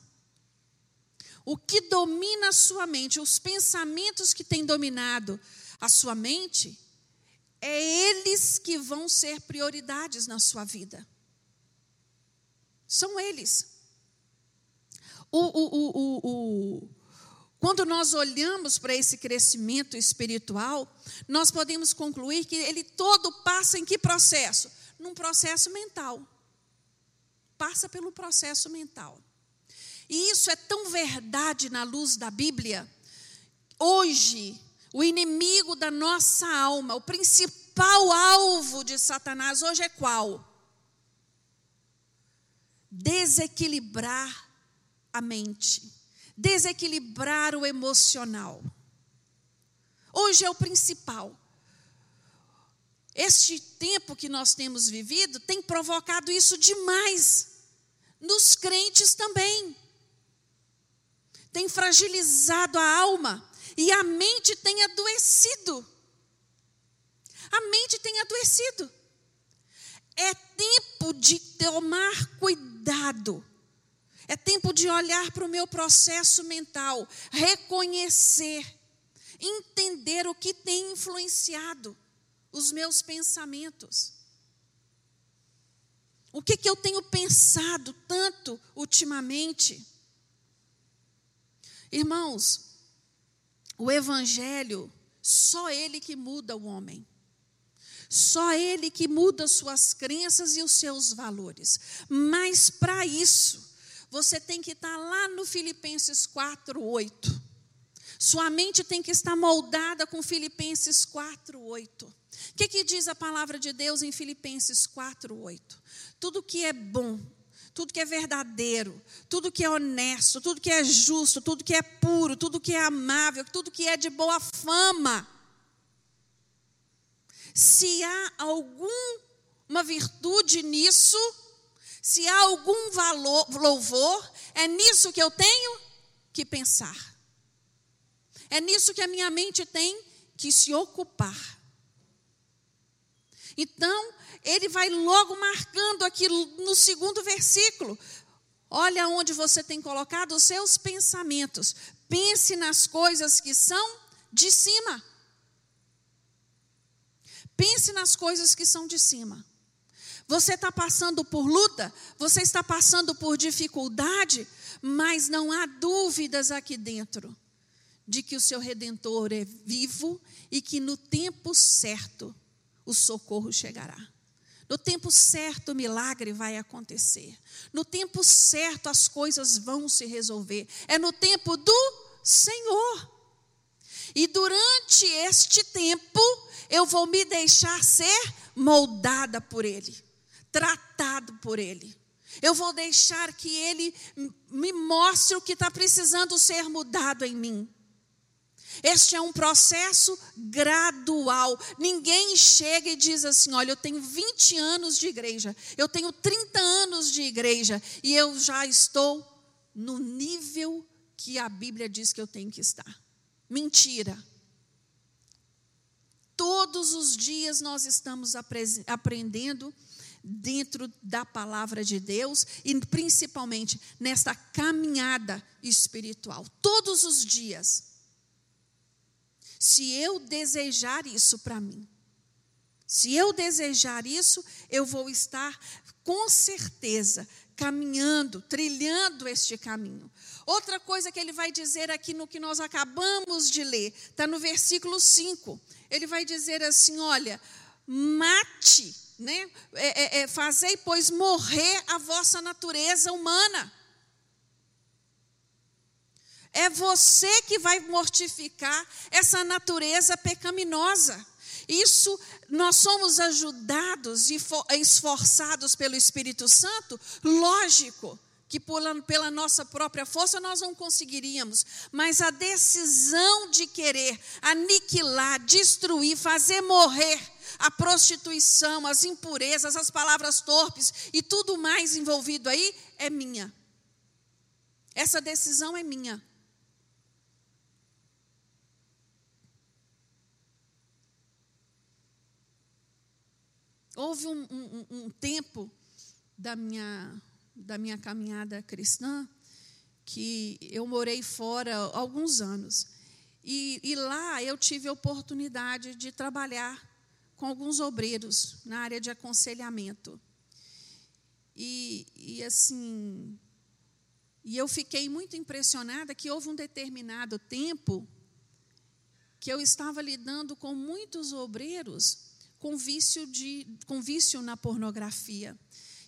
O que domina a sua mente, os pensamentos que têm dominado a sua mente, é eles que vão ser prioridades na sua vida. São eles. O, o, o, quando nós olhamos para esse crescimento espiritual, nós podemos concluir que ele todo passa em que processo? Num processo mental. Passa pelo processo mental. E isso é tão verdade na luz da Bíblia. Hoje, o inimigo da nossa alma, o principal alvo de Satanás hoje é qual? Desequilibrar a mente, desequilibrar o emocional. Hoje é o principal. Este tempo que nós temos vivido tem provocado isso demais, nos crentes também. Tem fragilizado a alma e a mente tem adoecido. A mente tem adoecido. É tempo de tomar cuidado. É tempo de olhar para o meu processo mental, reconhecer, entender o que tem influenciado os meus pensamentos. O que, que eu tenho pensado tanto ultimamente? Irmãos, o Evangelho, só ele que muda o homem. Só ele que muda suas crenças e os seus valores. Mas para isso, você tem que estar lá no Filipenses 4, 8. Sua mente tem que estar moldada com Filipenses 4, 8. O que, que diz a palavra de Deus em Filipenses 4, 8? Tudo que é bom, tudo que é verdadeiro, tudo que é honesto, tudo que é justo, tudo que é puro, tudo que é amável, tudo que é de boa fama. Se há alguma virtude nisso, se há algum valor, louvor, é nisso que eu tenho que pensar. É nisso que a minha mente tem que se ocupar. Então, ele vai logo marcando aqui no segundo versículo. Olha onde você tem colocado os seus pensamentos. Pense nas coisas que são de cima. Pense nas coisas que são de cima. Você está passando por luta, você está passando por dificuldade, mas não há dúvidas aqui dentro de que o seu redentor é vivo e que no tempo certo o socorro chegará. No tempo certo, o milagre vai acontecer. No tempo certo, as coisas vão se resolver. É no tempo do Senhor. E durante este tempo, eu vou me deixar ser moldada por Ele, tratado por Ele. Eu vou deixar que Ele me mostre o que está precisando ser mudado em mim. Este é um processo gradual. Ninguém chega e diz assim: olha, eu tenho 20 anos de igreja, eu tenho 30 anos de igreja e eu já estou no nível que a Bíblia diz que eu tenho que estar. Mentira. Todos os dias nós estamos aprendendo dentro da palavra de Deus e principalmente nesta caminhada espiritual. Todos os dias. Se eu desejar isso para mim, se eu desejar isso, eu vou estar com certeza caminhando, trilhando este caminho. Outra coisa que ele vai dizer aqui no que nós acabamos de ler, está no versículo 5. Ele vai dizer assim: olha, mate, né? É, é, é, fazei, pois, morrer a vossa natureza humana. É você que vai mortificar essa natureza pecaminosa. Isso nós somos ajudados e esforçados pelo Espírito Santo, lógico que pela nossa própria força nós não conseguiríamos, mas a decisão de querer aniquilar, destruir, fazer morrer a prostituição, as impurezas, as palavras torpes e tudo mais envolvido aí é minha. Essa decisão é minha. Houve um, um, um tempo da minha, da minha caminhada cristã que eu morei fora alguns anos. E, e, lá eu tive a oportunidade de trabalhar com alguns obreiros na área de aconselhamento. E, e assim, e eu fiquei muito impressionada que houve um determinado tempo que eu estava lidando com muitos obreiros com vício, de, com vício na pornografia.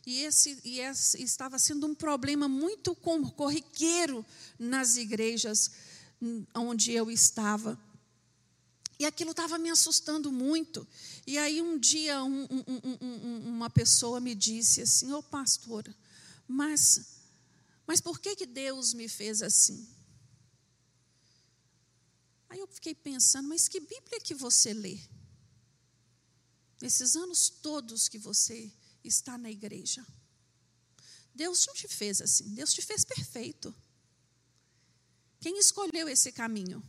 E esse, e esse estava sendo um problema muito corriqueiro nas igrejas onde eu estava. E aquilo estava me assustando muito. E aí um dia um, um, um, uma pessoa me disse assim, ô oh, mas, mas por que, que Deus me fez assim? Aí eu fiquei pensando, mas que Bíblia que você lê? Nesses anos todos que você está na igreja. Deus não te fez assim, Deus te fez perfeito. Quem escolheu esse caminho?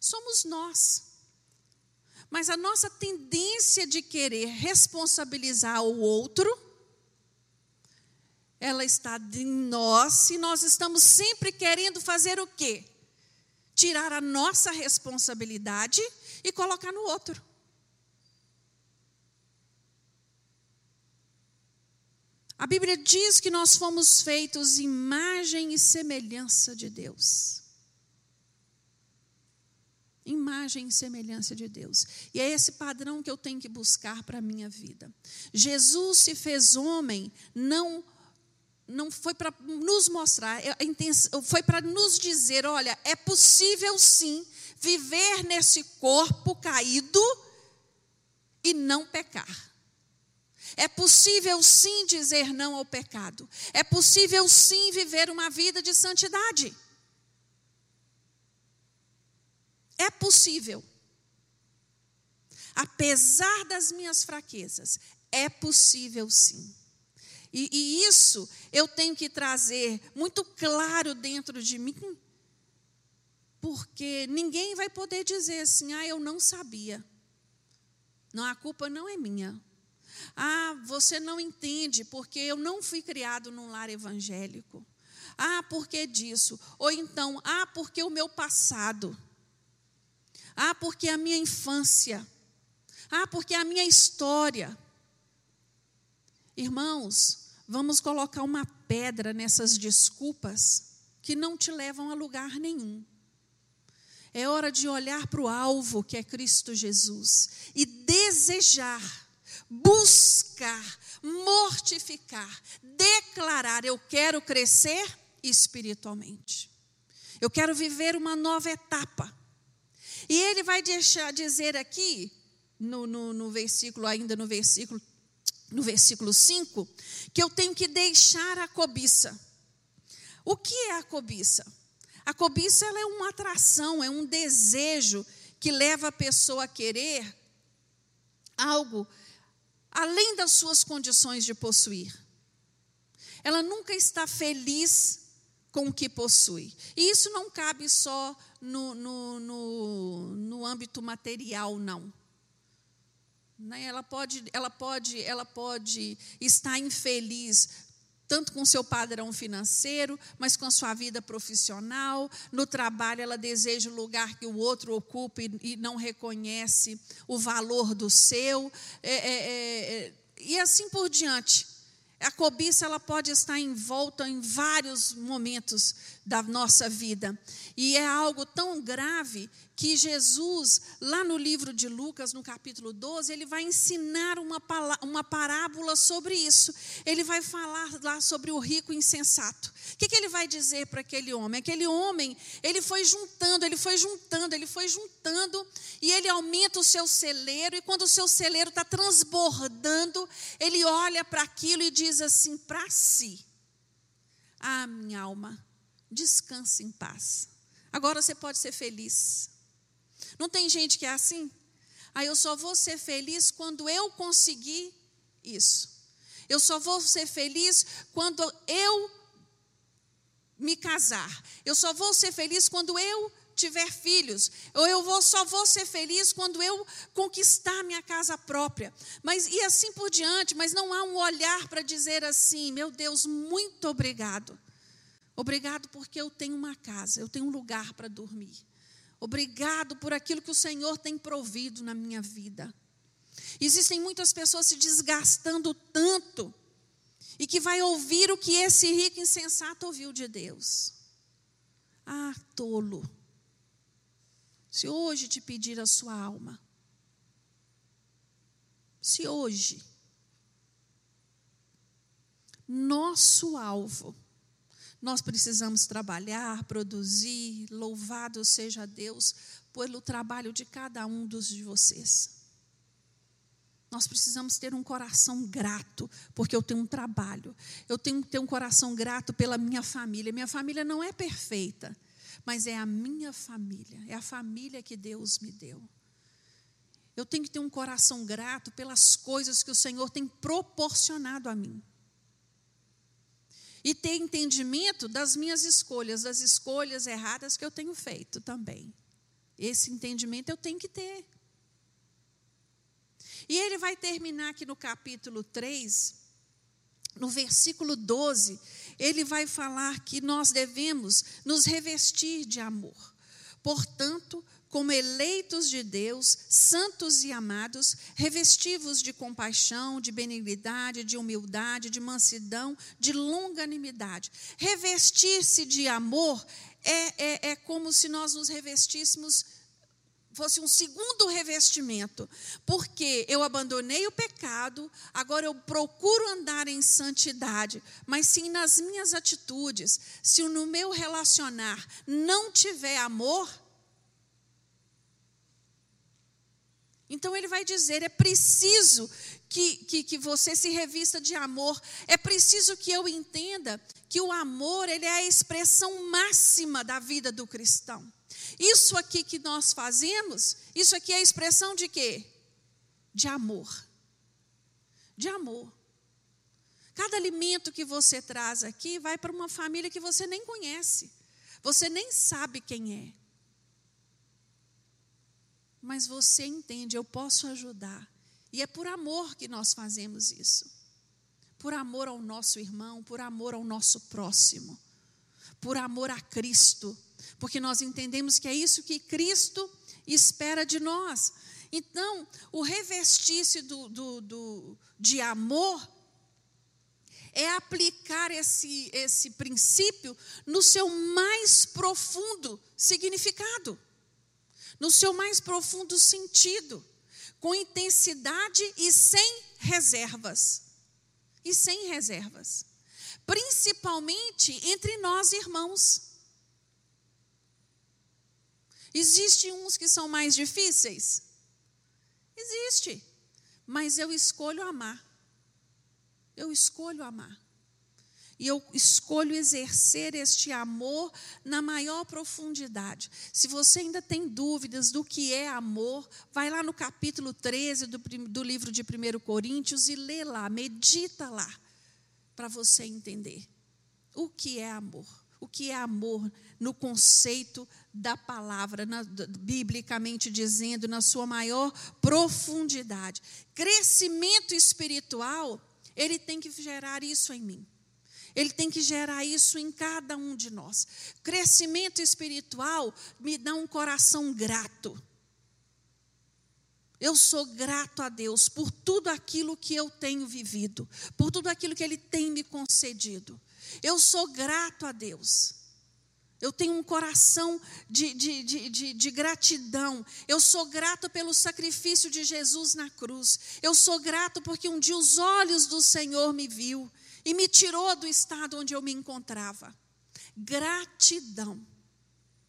Somos nós. Mas a nossa tendência de querer responsabilizar o outro, ela está em nós e nós estamos sempre querendo fazer o quê? Tirar a nossa responsabilidade e colocar no outro. A Bíblia diz que nós fomos feitos imagem e semelhança de Deus. Imagem e semelhança de Deus. E é esse padrão que eu tenho que buscar para a minha vida. Jesus se fez homem, não não foi para nos mostrar, é, foi para nos dizer: olha, é possível sim viver nesse corpo caído e não pecar. É possível sim dizer não ao pecado. É possível sim viver uma vida de santidade. É possível. Apesar das minhas fraquezas, é possível sim. E, e, isso eu tenho que trazer muito claro dentro de mim, porque ninguém vai poder dizer assim, ah, eu não sabia. Não, a culpa não é minha. Ah, você não entende porque eu não fui criado num lar evangélico. Ah, por que disso? Ou então, ah, porque o meu passado. Ah, porque a minha infância. Ah, porque a minha história. Irmãos, vamos colocar uma pedra nessas desculpas que não te levam a lugar nenhum. É hora de olhar para o alvo que é Cristo Jesus e desejar buscar, mortificar, declarar: eu quero crescer espiritualmente. Eu quero viver uma nova etapa. E ele vai deixar dizer aqui, no, no, no versículo, ainda no versículo, no versículo 5, que eu tenho que deixar a cobiça. O que é a cobiça? A cobiça é uma atração, é um desejo que leva a pessoa a querer algo além das suas condições de possuir. Ela nunca está feliz com o que possui. E isso não cabe só no, no, no, no âmbito material, não. Né? Ela pode, ela, pode, ela pode estar infeliz tanto com seu padrão financeiro, mas com a sua vida profissional. No trabalho, ela deseja o lugar que o outro ocupa e, não reconhece o valor do seu. É, é, é, é e assim por diante. A cobiça ela pode estar envolta em vários momentos da nossa vida. E é algo tão grave que Jesus, lá no livro de Lucas, no capítulo 12, ele vai ensinar uma, uma parábola sobre isso. Ele vai falar lá sobre o rico insensato. O que, que ele vai dizer para aquele homem? Aquele homem, ele foi juntando, ele foi juntando, ele foi juntando, e ele aumenta o seu celeiro, e quando o seu celeiro está transbordando, ele olha para aquilo e diz assim para si: Ah, minha alma, descanse em paz. Agora você pode ser feliz. Não tem gente que é assim? Aí eu só vou ser feliz quando eu conseguir isso. Eu só vou ser feliz quando eu me casar. Eu só vou ser feliz quando eu tiver filhos, ou eu vou, só vou ser feliz quando eu conquistar minha casa própria. Mas e assim por diante, mas não há um olhar para dizer assim: meu Deus, muito obrigado. Obrigado porque eu tenho uma casa, eu tenho um lugar para dormir. Obrigado por aquilo que o Senhor tem provido na minha vida. Existem muitas pessoas se desgastando tanto e que vai ouvir o que esse rico insensato ouviu de Deus. Ah, tolo. Se hoje te pedir a sua alma, se hoje nosso alvo nós precisamos trabalhar, produzir, louvado seja Deus pelo trabalho de cada um dos de vocês. Nós precisamos ter um coração grato, porque eu tenho um trabalho. Eu tenho que ter um coração grato pela minha família. Minha família não é perfeita, mas é a minha família, é a família que Deus me deu. Eu tenho que ter um coração grato pelas coisas que o Senhor tem proporcionado a mim e ter entendimento das minhas escolhas, das escolhas erradas que eu tenho feito também. Esse entendimento eu tenho que ter. E ele vai terminar aqui no capítulo 3, no versículo 12, ele vai falar que nós devemos nos revestir de amor. Portanto, como eleitos de Deus, santos e amados, revestivos de compaixão, de benignidade, de humildade, de mansidão, de longanimidade. Revestir-se de amor é, é, é como se nós nos revestíssemos fosse um segundo revestimento, porque eu abandonei o pecado, agora eu procuro andar em santidade, mas se nas minhas atitudes, se no meu relacionar não tiver amor, Então ele vai dizer: é preciso que, que, que, você se revista de amor, é preciso que eu entenda que o amor ele é a expressão máxima da vida do cristão. Isso aqui que nós fazemos, isso aqui é a expressão de quê? De amor. De amor. Cada alimento que você traz aqui vai para uma família que você nem conhece, você nem sabe quem é mas você entende, eu posso ajudar. E é por amor que nós fazemos isso. Por amor ao nosso irmão, por amor ao nosso próximo, por amor a Cristo, porque nós entendemos que é isso que Cristo espera de nós. Então, o revestir-se do, do, do, de amor é aplicar esse, esse princípio no seu mais profundo significado no seu mais profundo sentido, com intensidade e sem reservas. E sem reservas. Principalmente entre nós irmãos. Existem uns que são mais difíceis? Existe. Mas eu escolho amar. Eu escolho amar. E eu escolho exercer este amor na maior profundidade. Se você ainda tem dúvidas do que é amor, vai lá no capítulo 13 do, do livro de 1 Coríntios e lê lá, medita lá, para você entender o que é amor. O que é amor no conceito da palavra, na, biblicamente dizendo, na sua maior profundidade. Crescimento espiritual, ele tem que gerar isso em mim. Ele tem que gerar isso em cada um de nós. Crescimento espiritual me dá um coração grato. Eu sou grato a Deus por tudo aquilo que eu tenho vivido, por tudo aquilo que Ele tem me concedido. Eu sou grato a Deus. Eu tenho um coração de, de, de, de, gratidão. Eu sou grato pelo sacrifício de Jesus na cruz. Eu sou grato porque um dia os olhos do Senhor me viu e me tirou do estado onde eu me encontrava. Gratidão.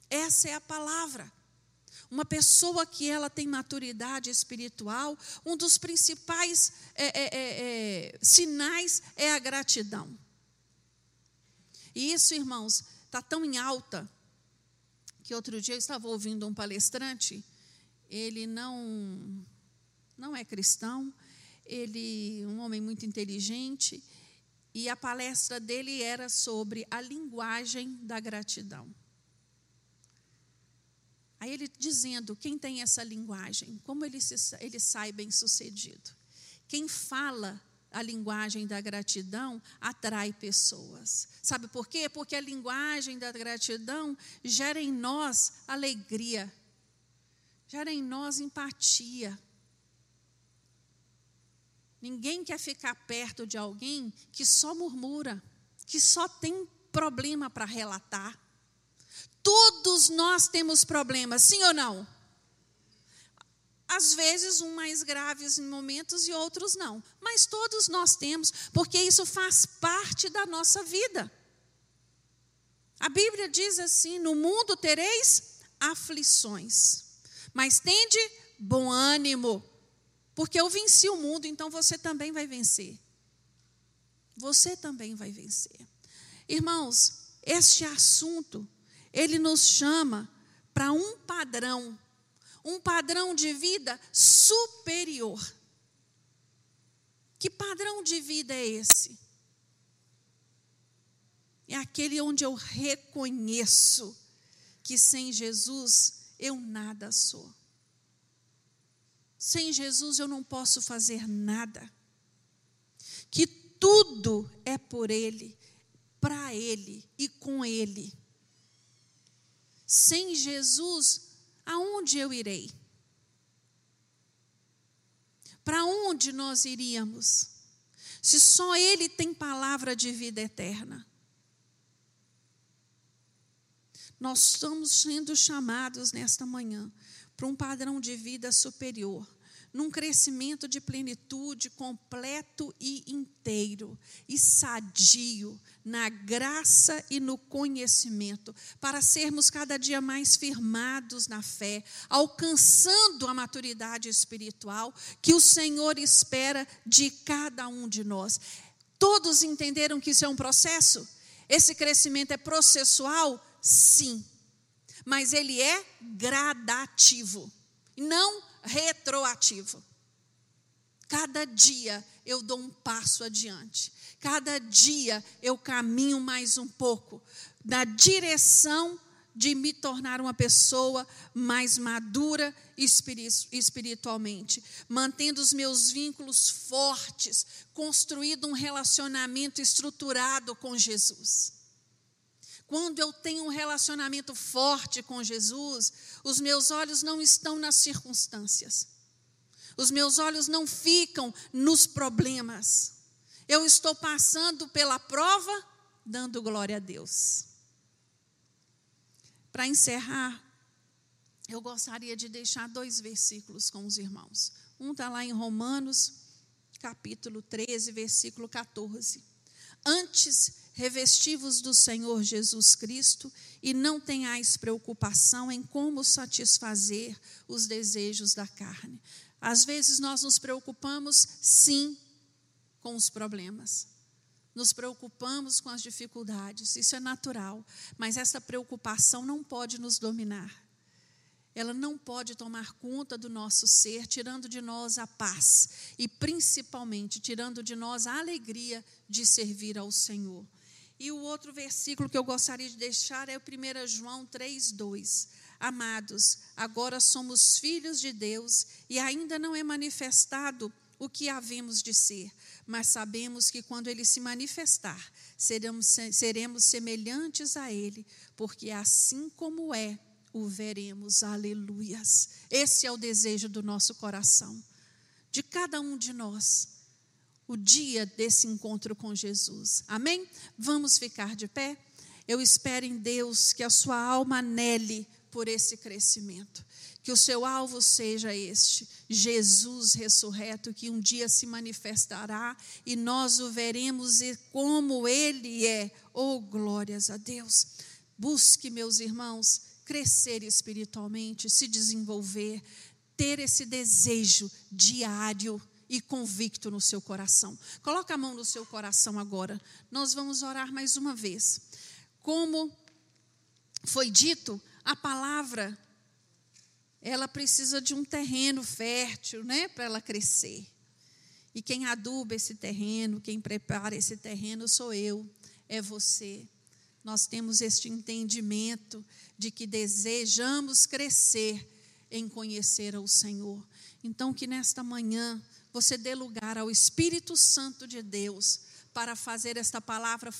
Essa é a palavra. Uma pessoa que ela tem maturidade espiritual, um dos principais é, é, é, é sinais é a gratidão. E isso, irmãos, está tão em alta que outro dia eu estava ouvindo um palestrante, ele não não é cristão, ele um homem muito inteligente, e a palestra dele era sobre a linguagem da gratidão. Aí ele dizendo: quem tem essa linguagem, como ele, se, ele sai bem sucedido? Quem fala a linguagem da gratidão atrai pessoas. Sabe por quê? Porque a linguagem da gratidão gera em nós alegria, gera em nós empatia. Ninguém quer ficar perto de alguém que só murmura, que só tem problema para relatar. Todos nós temos problemas, sim ou não? Às vezes, um mais graves em momentos e outros não. Mas todos nós temos, porque isso faz parte da nossa vida. A Bíblia diz assim: no mundo tereis aflições, mas tende bom ânimo, porque eu venci o mundo, então você também vai vencer. Você também vai vencer. Irmãos, este assunto, ele nos chama para um padrão um padrão de vida superior. Que padrão de vida é esse? É aquele onde eu reconheço que sem Jesus eu nada sou. Sem Jesus eu não posso fazer nada. Que tudo é por Ele, para Ele e com Ele. Sem Jesus aonde eu irei? Para onde nós iríamos? Se só Ele tem palavra de vida eterna. Nós estamos sendo chamados nesta manhã para um padrão de vida superior num crescimento de plenitude completo e inteiro, e sadio, na graça e no conhecimento, para sermos cada dia mais firmados na fé, alcançando a maturidade espiritual que o Senhor espera de cada um de nós. Todos entenderam que isso é um processo? Esse crescimento é processual? Sim. Mas ele é gradativo. Não retroativo. Cada dia eu dou um passo adiante. Cada dia eu caminho mais um pouco na direção de me tornar uma pessoa mais madura espiritualmente, mantendo os meus vínculos fortes, construindo um relacionamento estruturado com Jesus. Quando eu tenho um relacionamento forte com Jesus, os meus olhos não estão nas circunstâncias. Os meus olhos não ficam nos problemas. Eu estou passando pela prova, dando glória a Deus. Para encerrar, eu gostaria de deixar dois versículos com os irmãos. Um está lá em Romanos, capítulo 13, versículo 14. Antes, revestivos do Senhor Jesus Cristo e não tenhais preocupação em como satisfazer os desejos da carne. Às vezes nós nos preocupamos, sim, com os problemas. Nos preocupamos com as dificuldades, isso é natural, mas essa preocupação não pode nos dominar ela não pode tomar conta do nosso ser, tirando de nós a paz e, principalmente, tirando de nós a alegria de servir ao Senhor. E o outro versículo que eu gostaria de deixar é o 1 João 3,2. Amados, agora somos filhos de Deus e ainda não é manifestado o que havemos de ser, mas sabemos que quando ele se manifestar, seremos, seremos semelhantes a ele, porque assim como é, o veremos. Aleluias. Esse é o desejo do nosso coração, de cada um de nós. O dia desse encontro com Jesus. Amém? Vamos ficar de pé? Eu espero em Deus que a sua alma anele por esse crescimento. Que o seu alvo seja este: Jesus ressurreto, que um dia se manifestará e nós o veremos como ele é. Oh, glórias a Deus. Busque, meus irmãos, crescer espiritualmente, se desenvolver, ter esse desejo diário e convicto no seu coração. Coloca a mão no seu coração agora. Nós vamos orar mais uma vez. Como foi dito, a palavra ela precisa de um terreno fértil, né, para ela crescer. E quem aduba esse terreno, quem prepara esse terreno sou eu, é você. Nós temos este entendimento de que desejamos crescer em conhecer ao Senhor. Então, que nesta manhã você dê lugar ao Espírito Santo de Deus para fazer esta palavra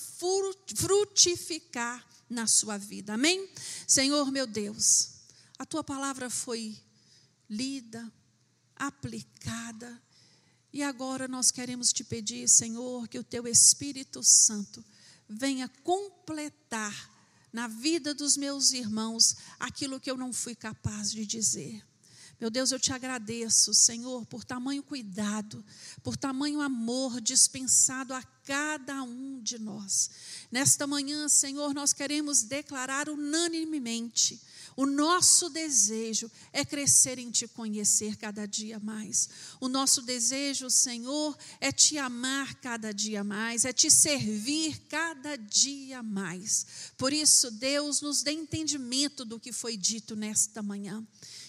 frutificar na sua vida. Amém? Senhor meu Deus, a tua palavra foi lida, aplicada, e agora nós queremos te pedir, Senhor, que o teu Espírito Santo venha completar na vida dos meus irmãos aquilo que eu não fui capaz de dizer. Meu Deus, eu te agradeço, Senhor, por tamanho cuidado, por tamanho amor dispensado a cada um de nós. Nesta manhã, Senhor, nós queremos declarar unanimemente o nosso desejo é crescer em te conhecer cada dia mais. O nosso desejo, Senhor, é te amar cada dia mais, é te servir cada dia mais. Por isso, Deus nos dê entendimento do que foi dito nesta manhã.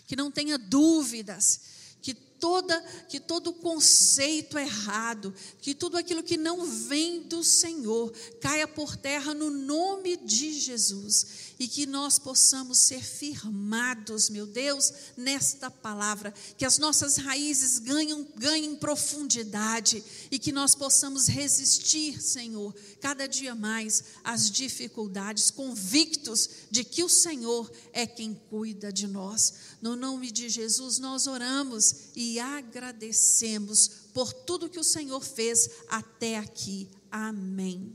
Que não tenha dúvidas que toda que todo conceito errado, que tudo aquilo que não vem do Senhor caia por terra no nome de Jesus e que nós possamos ser firmados, meu Deus, nesta palavra, que as nossas raízes ganhem, ganhem profundidade e que nós possamos resistir, Senhor, cada dia mais às dificuldades, convictos de que o Senhor é quem cuida de nós. No nome de Jesus nós oramos e agradecemos por tudo que o Senhor fez até aqui. Amém.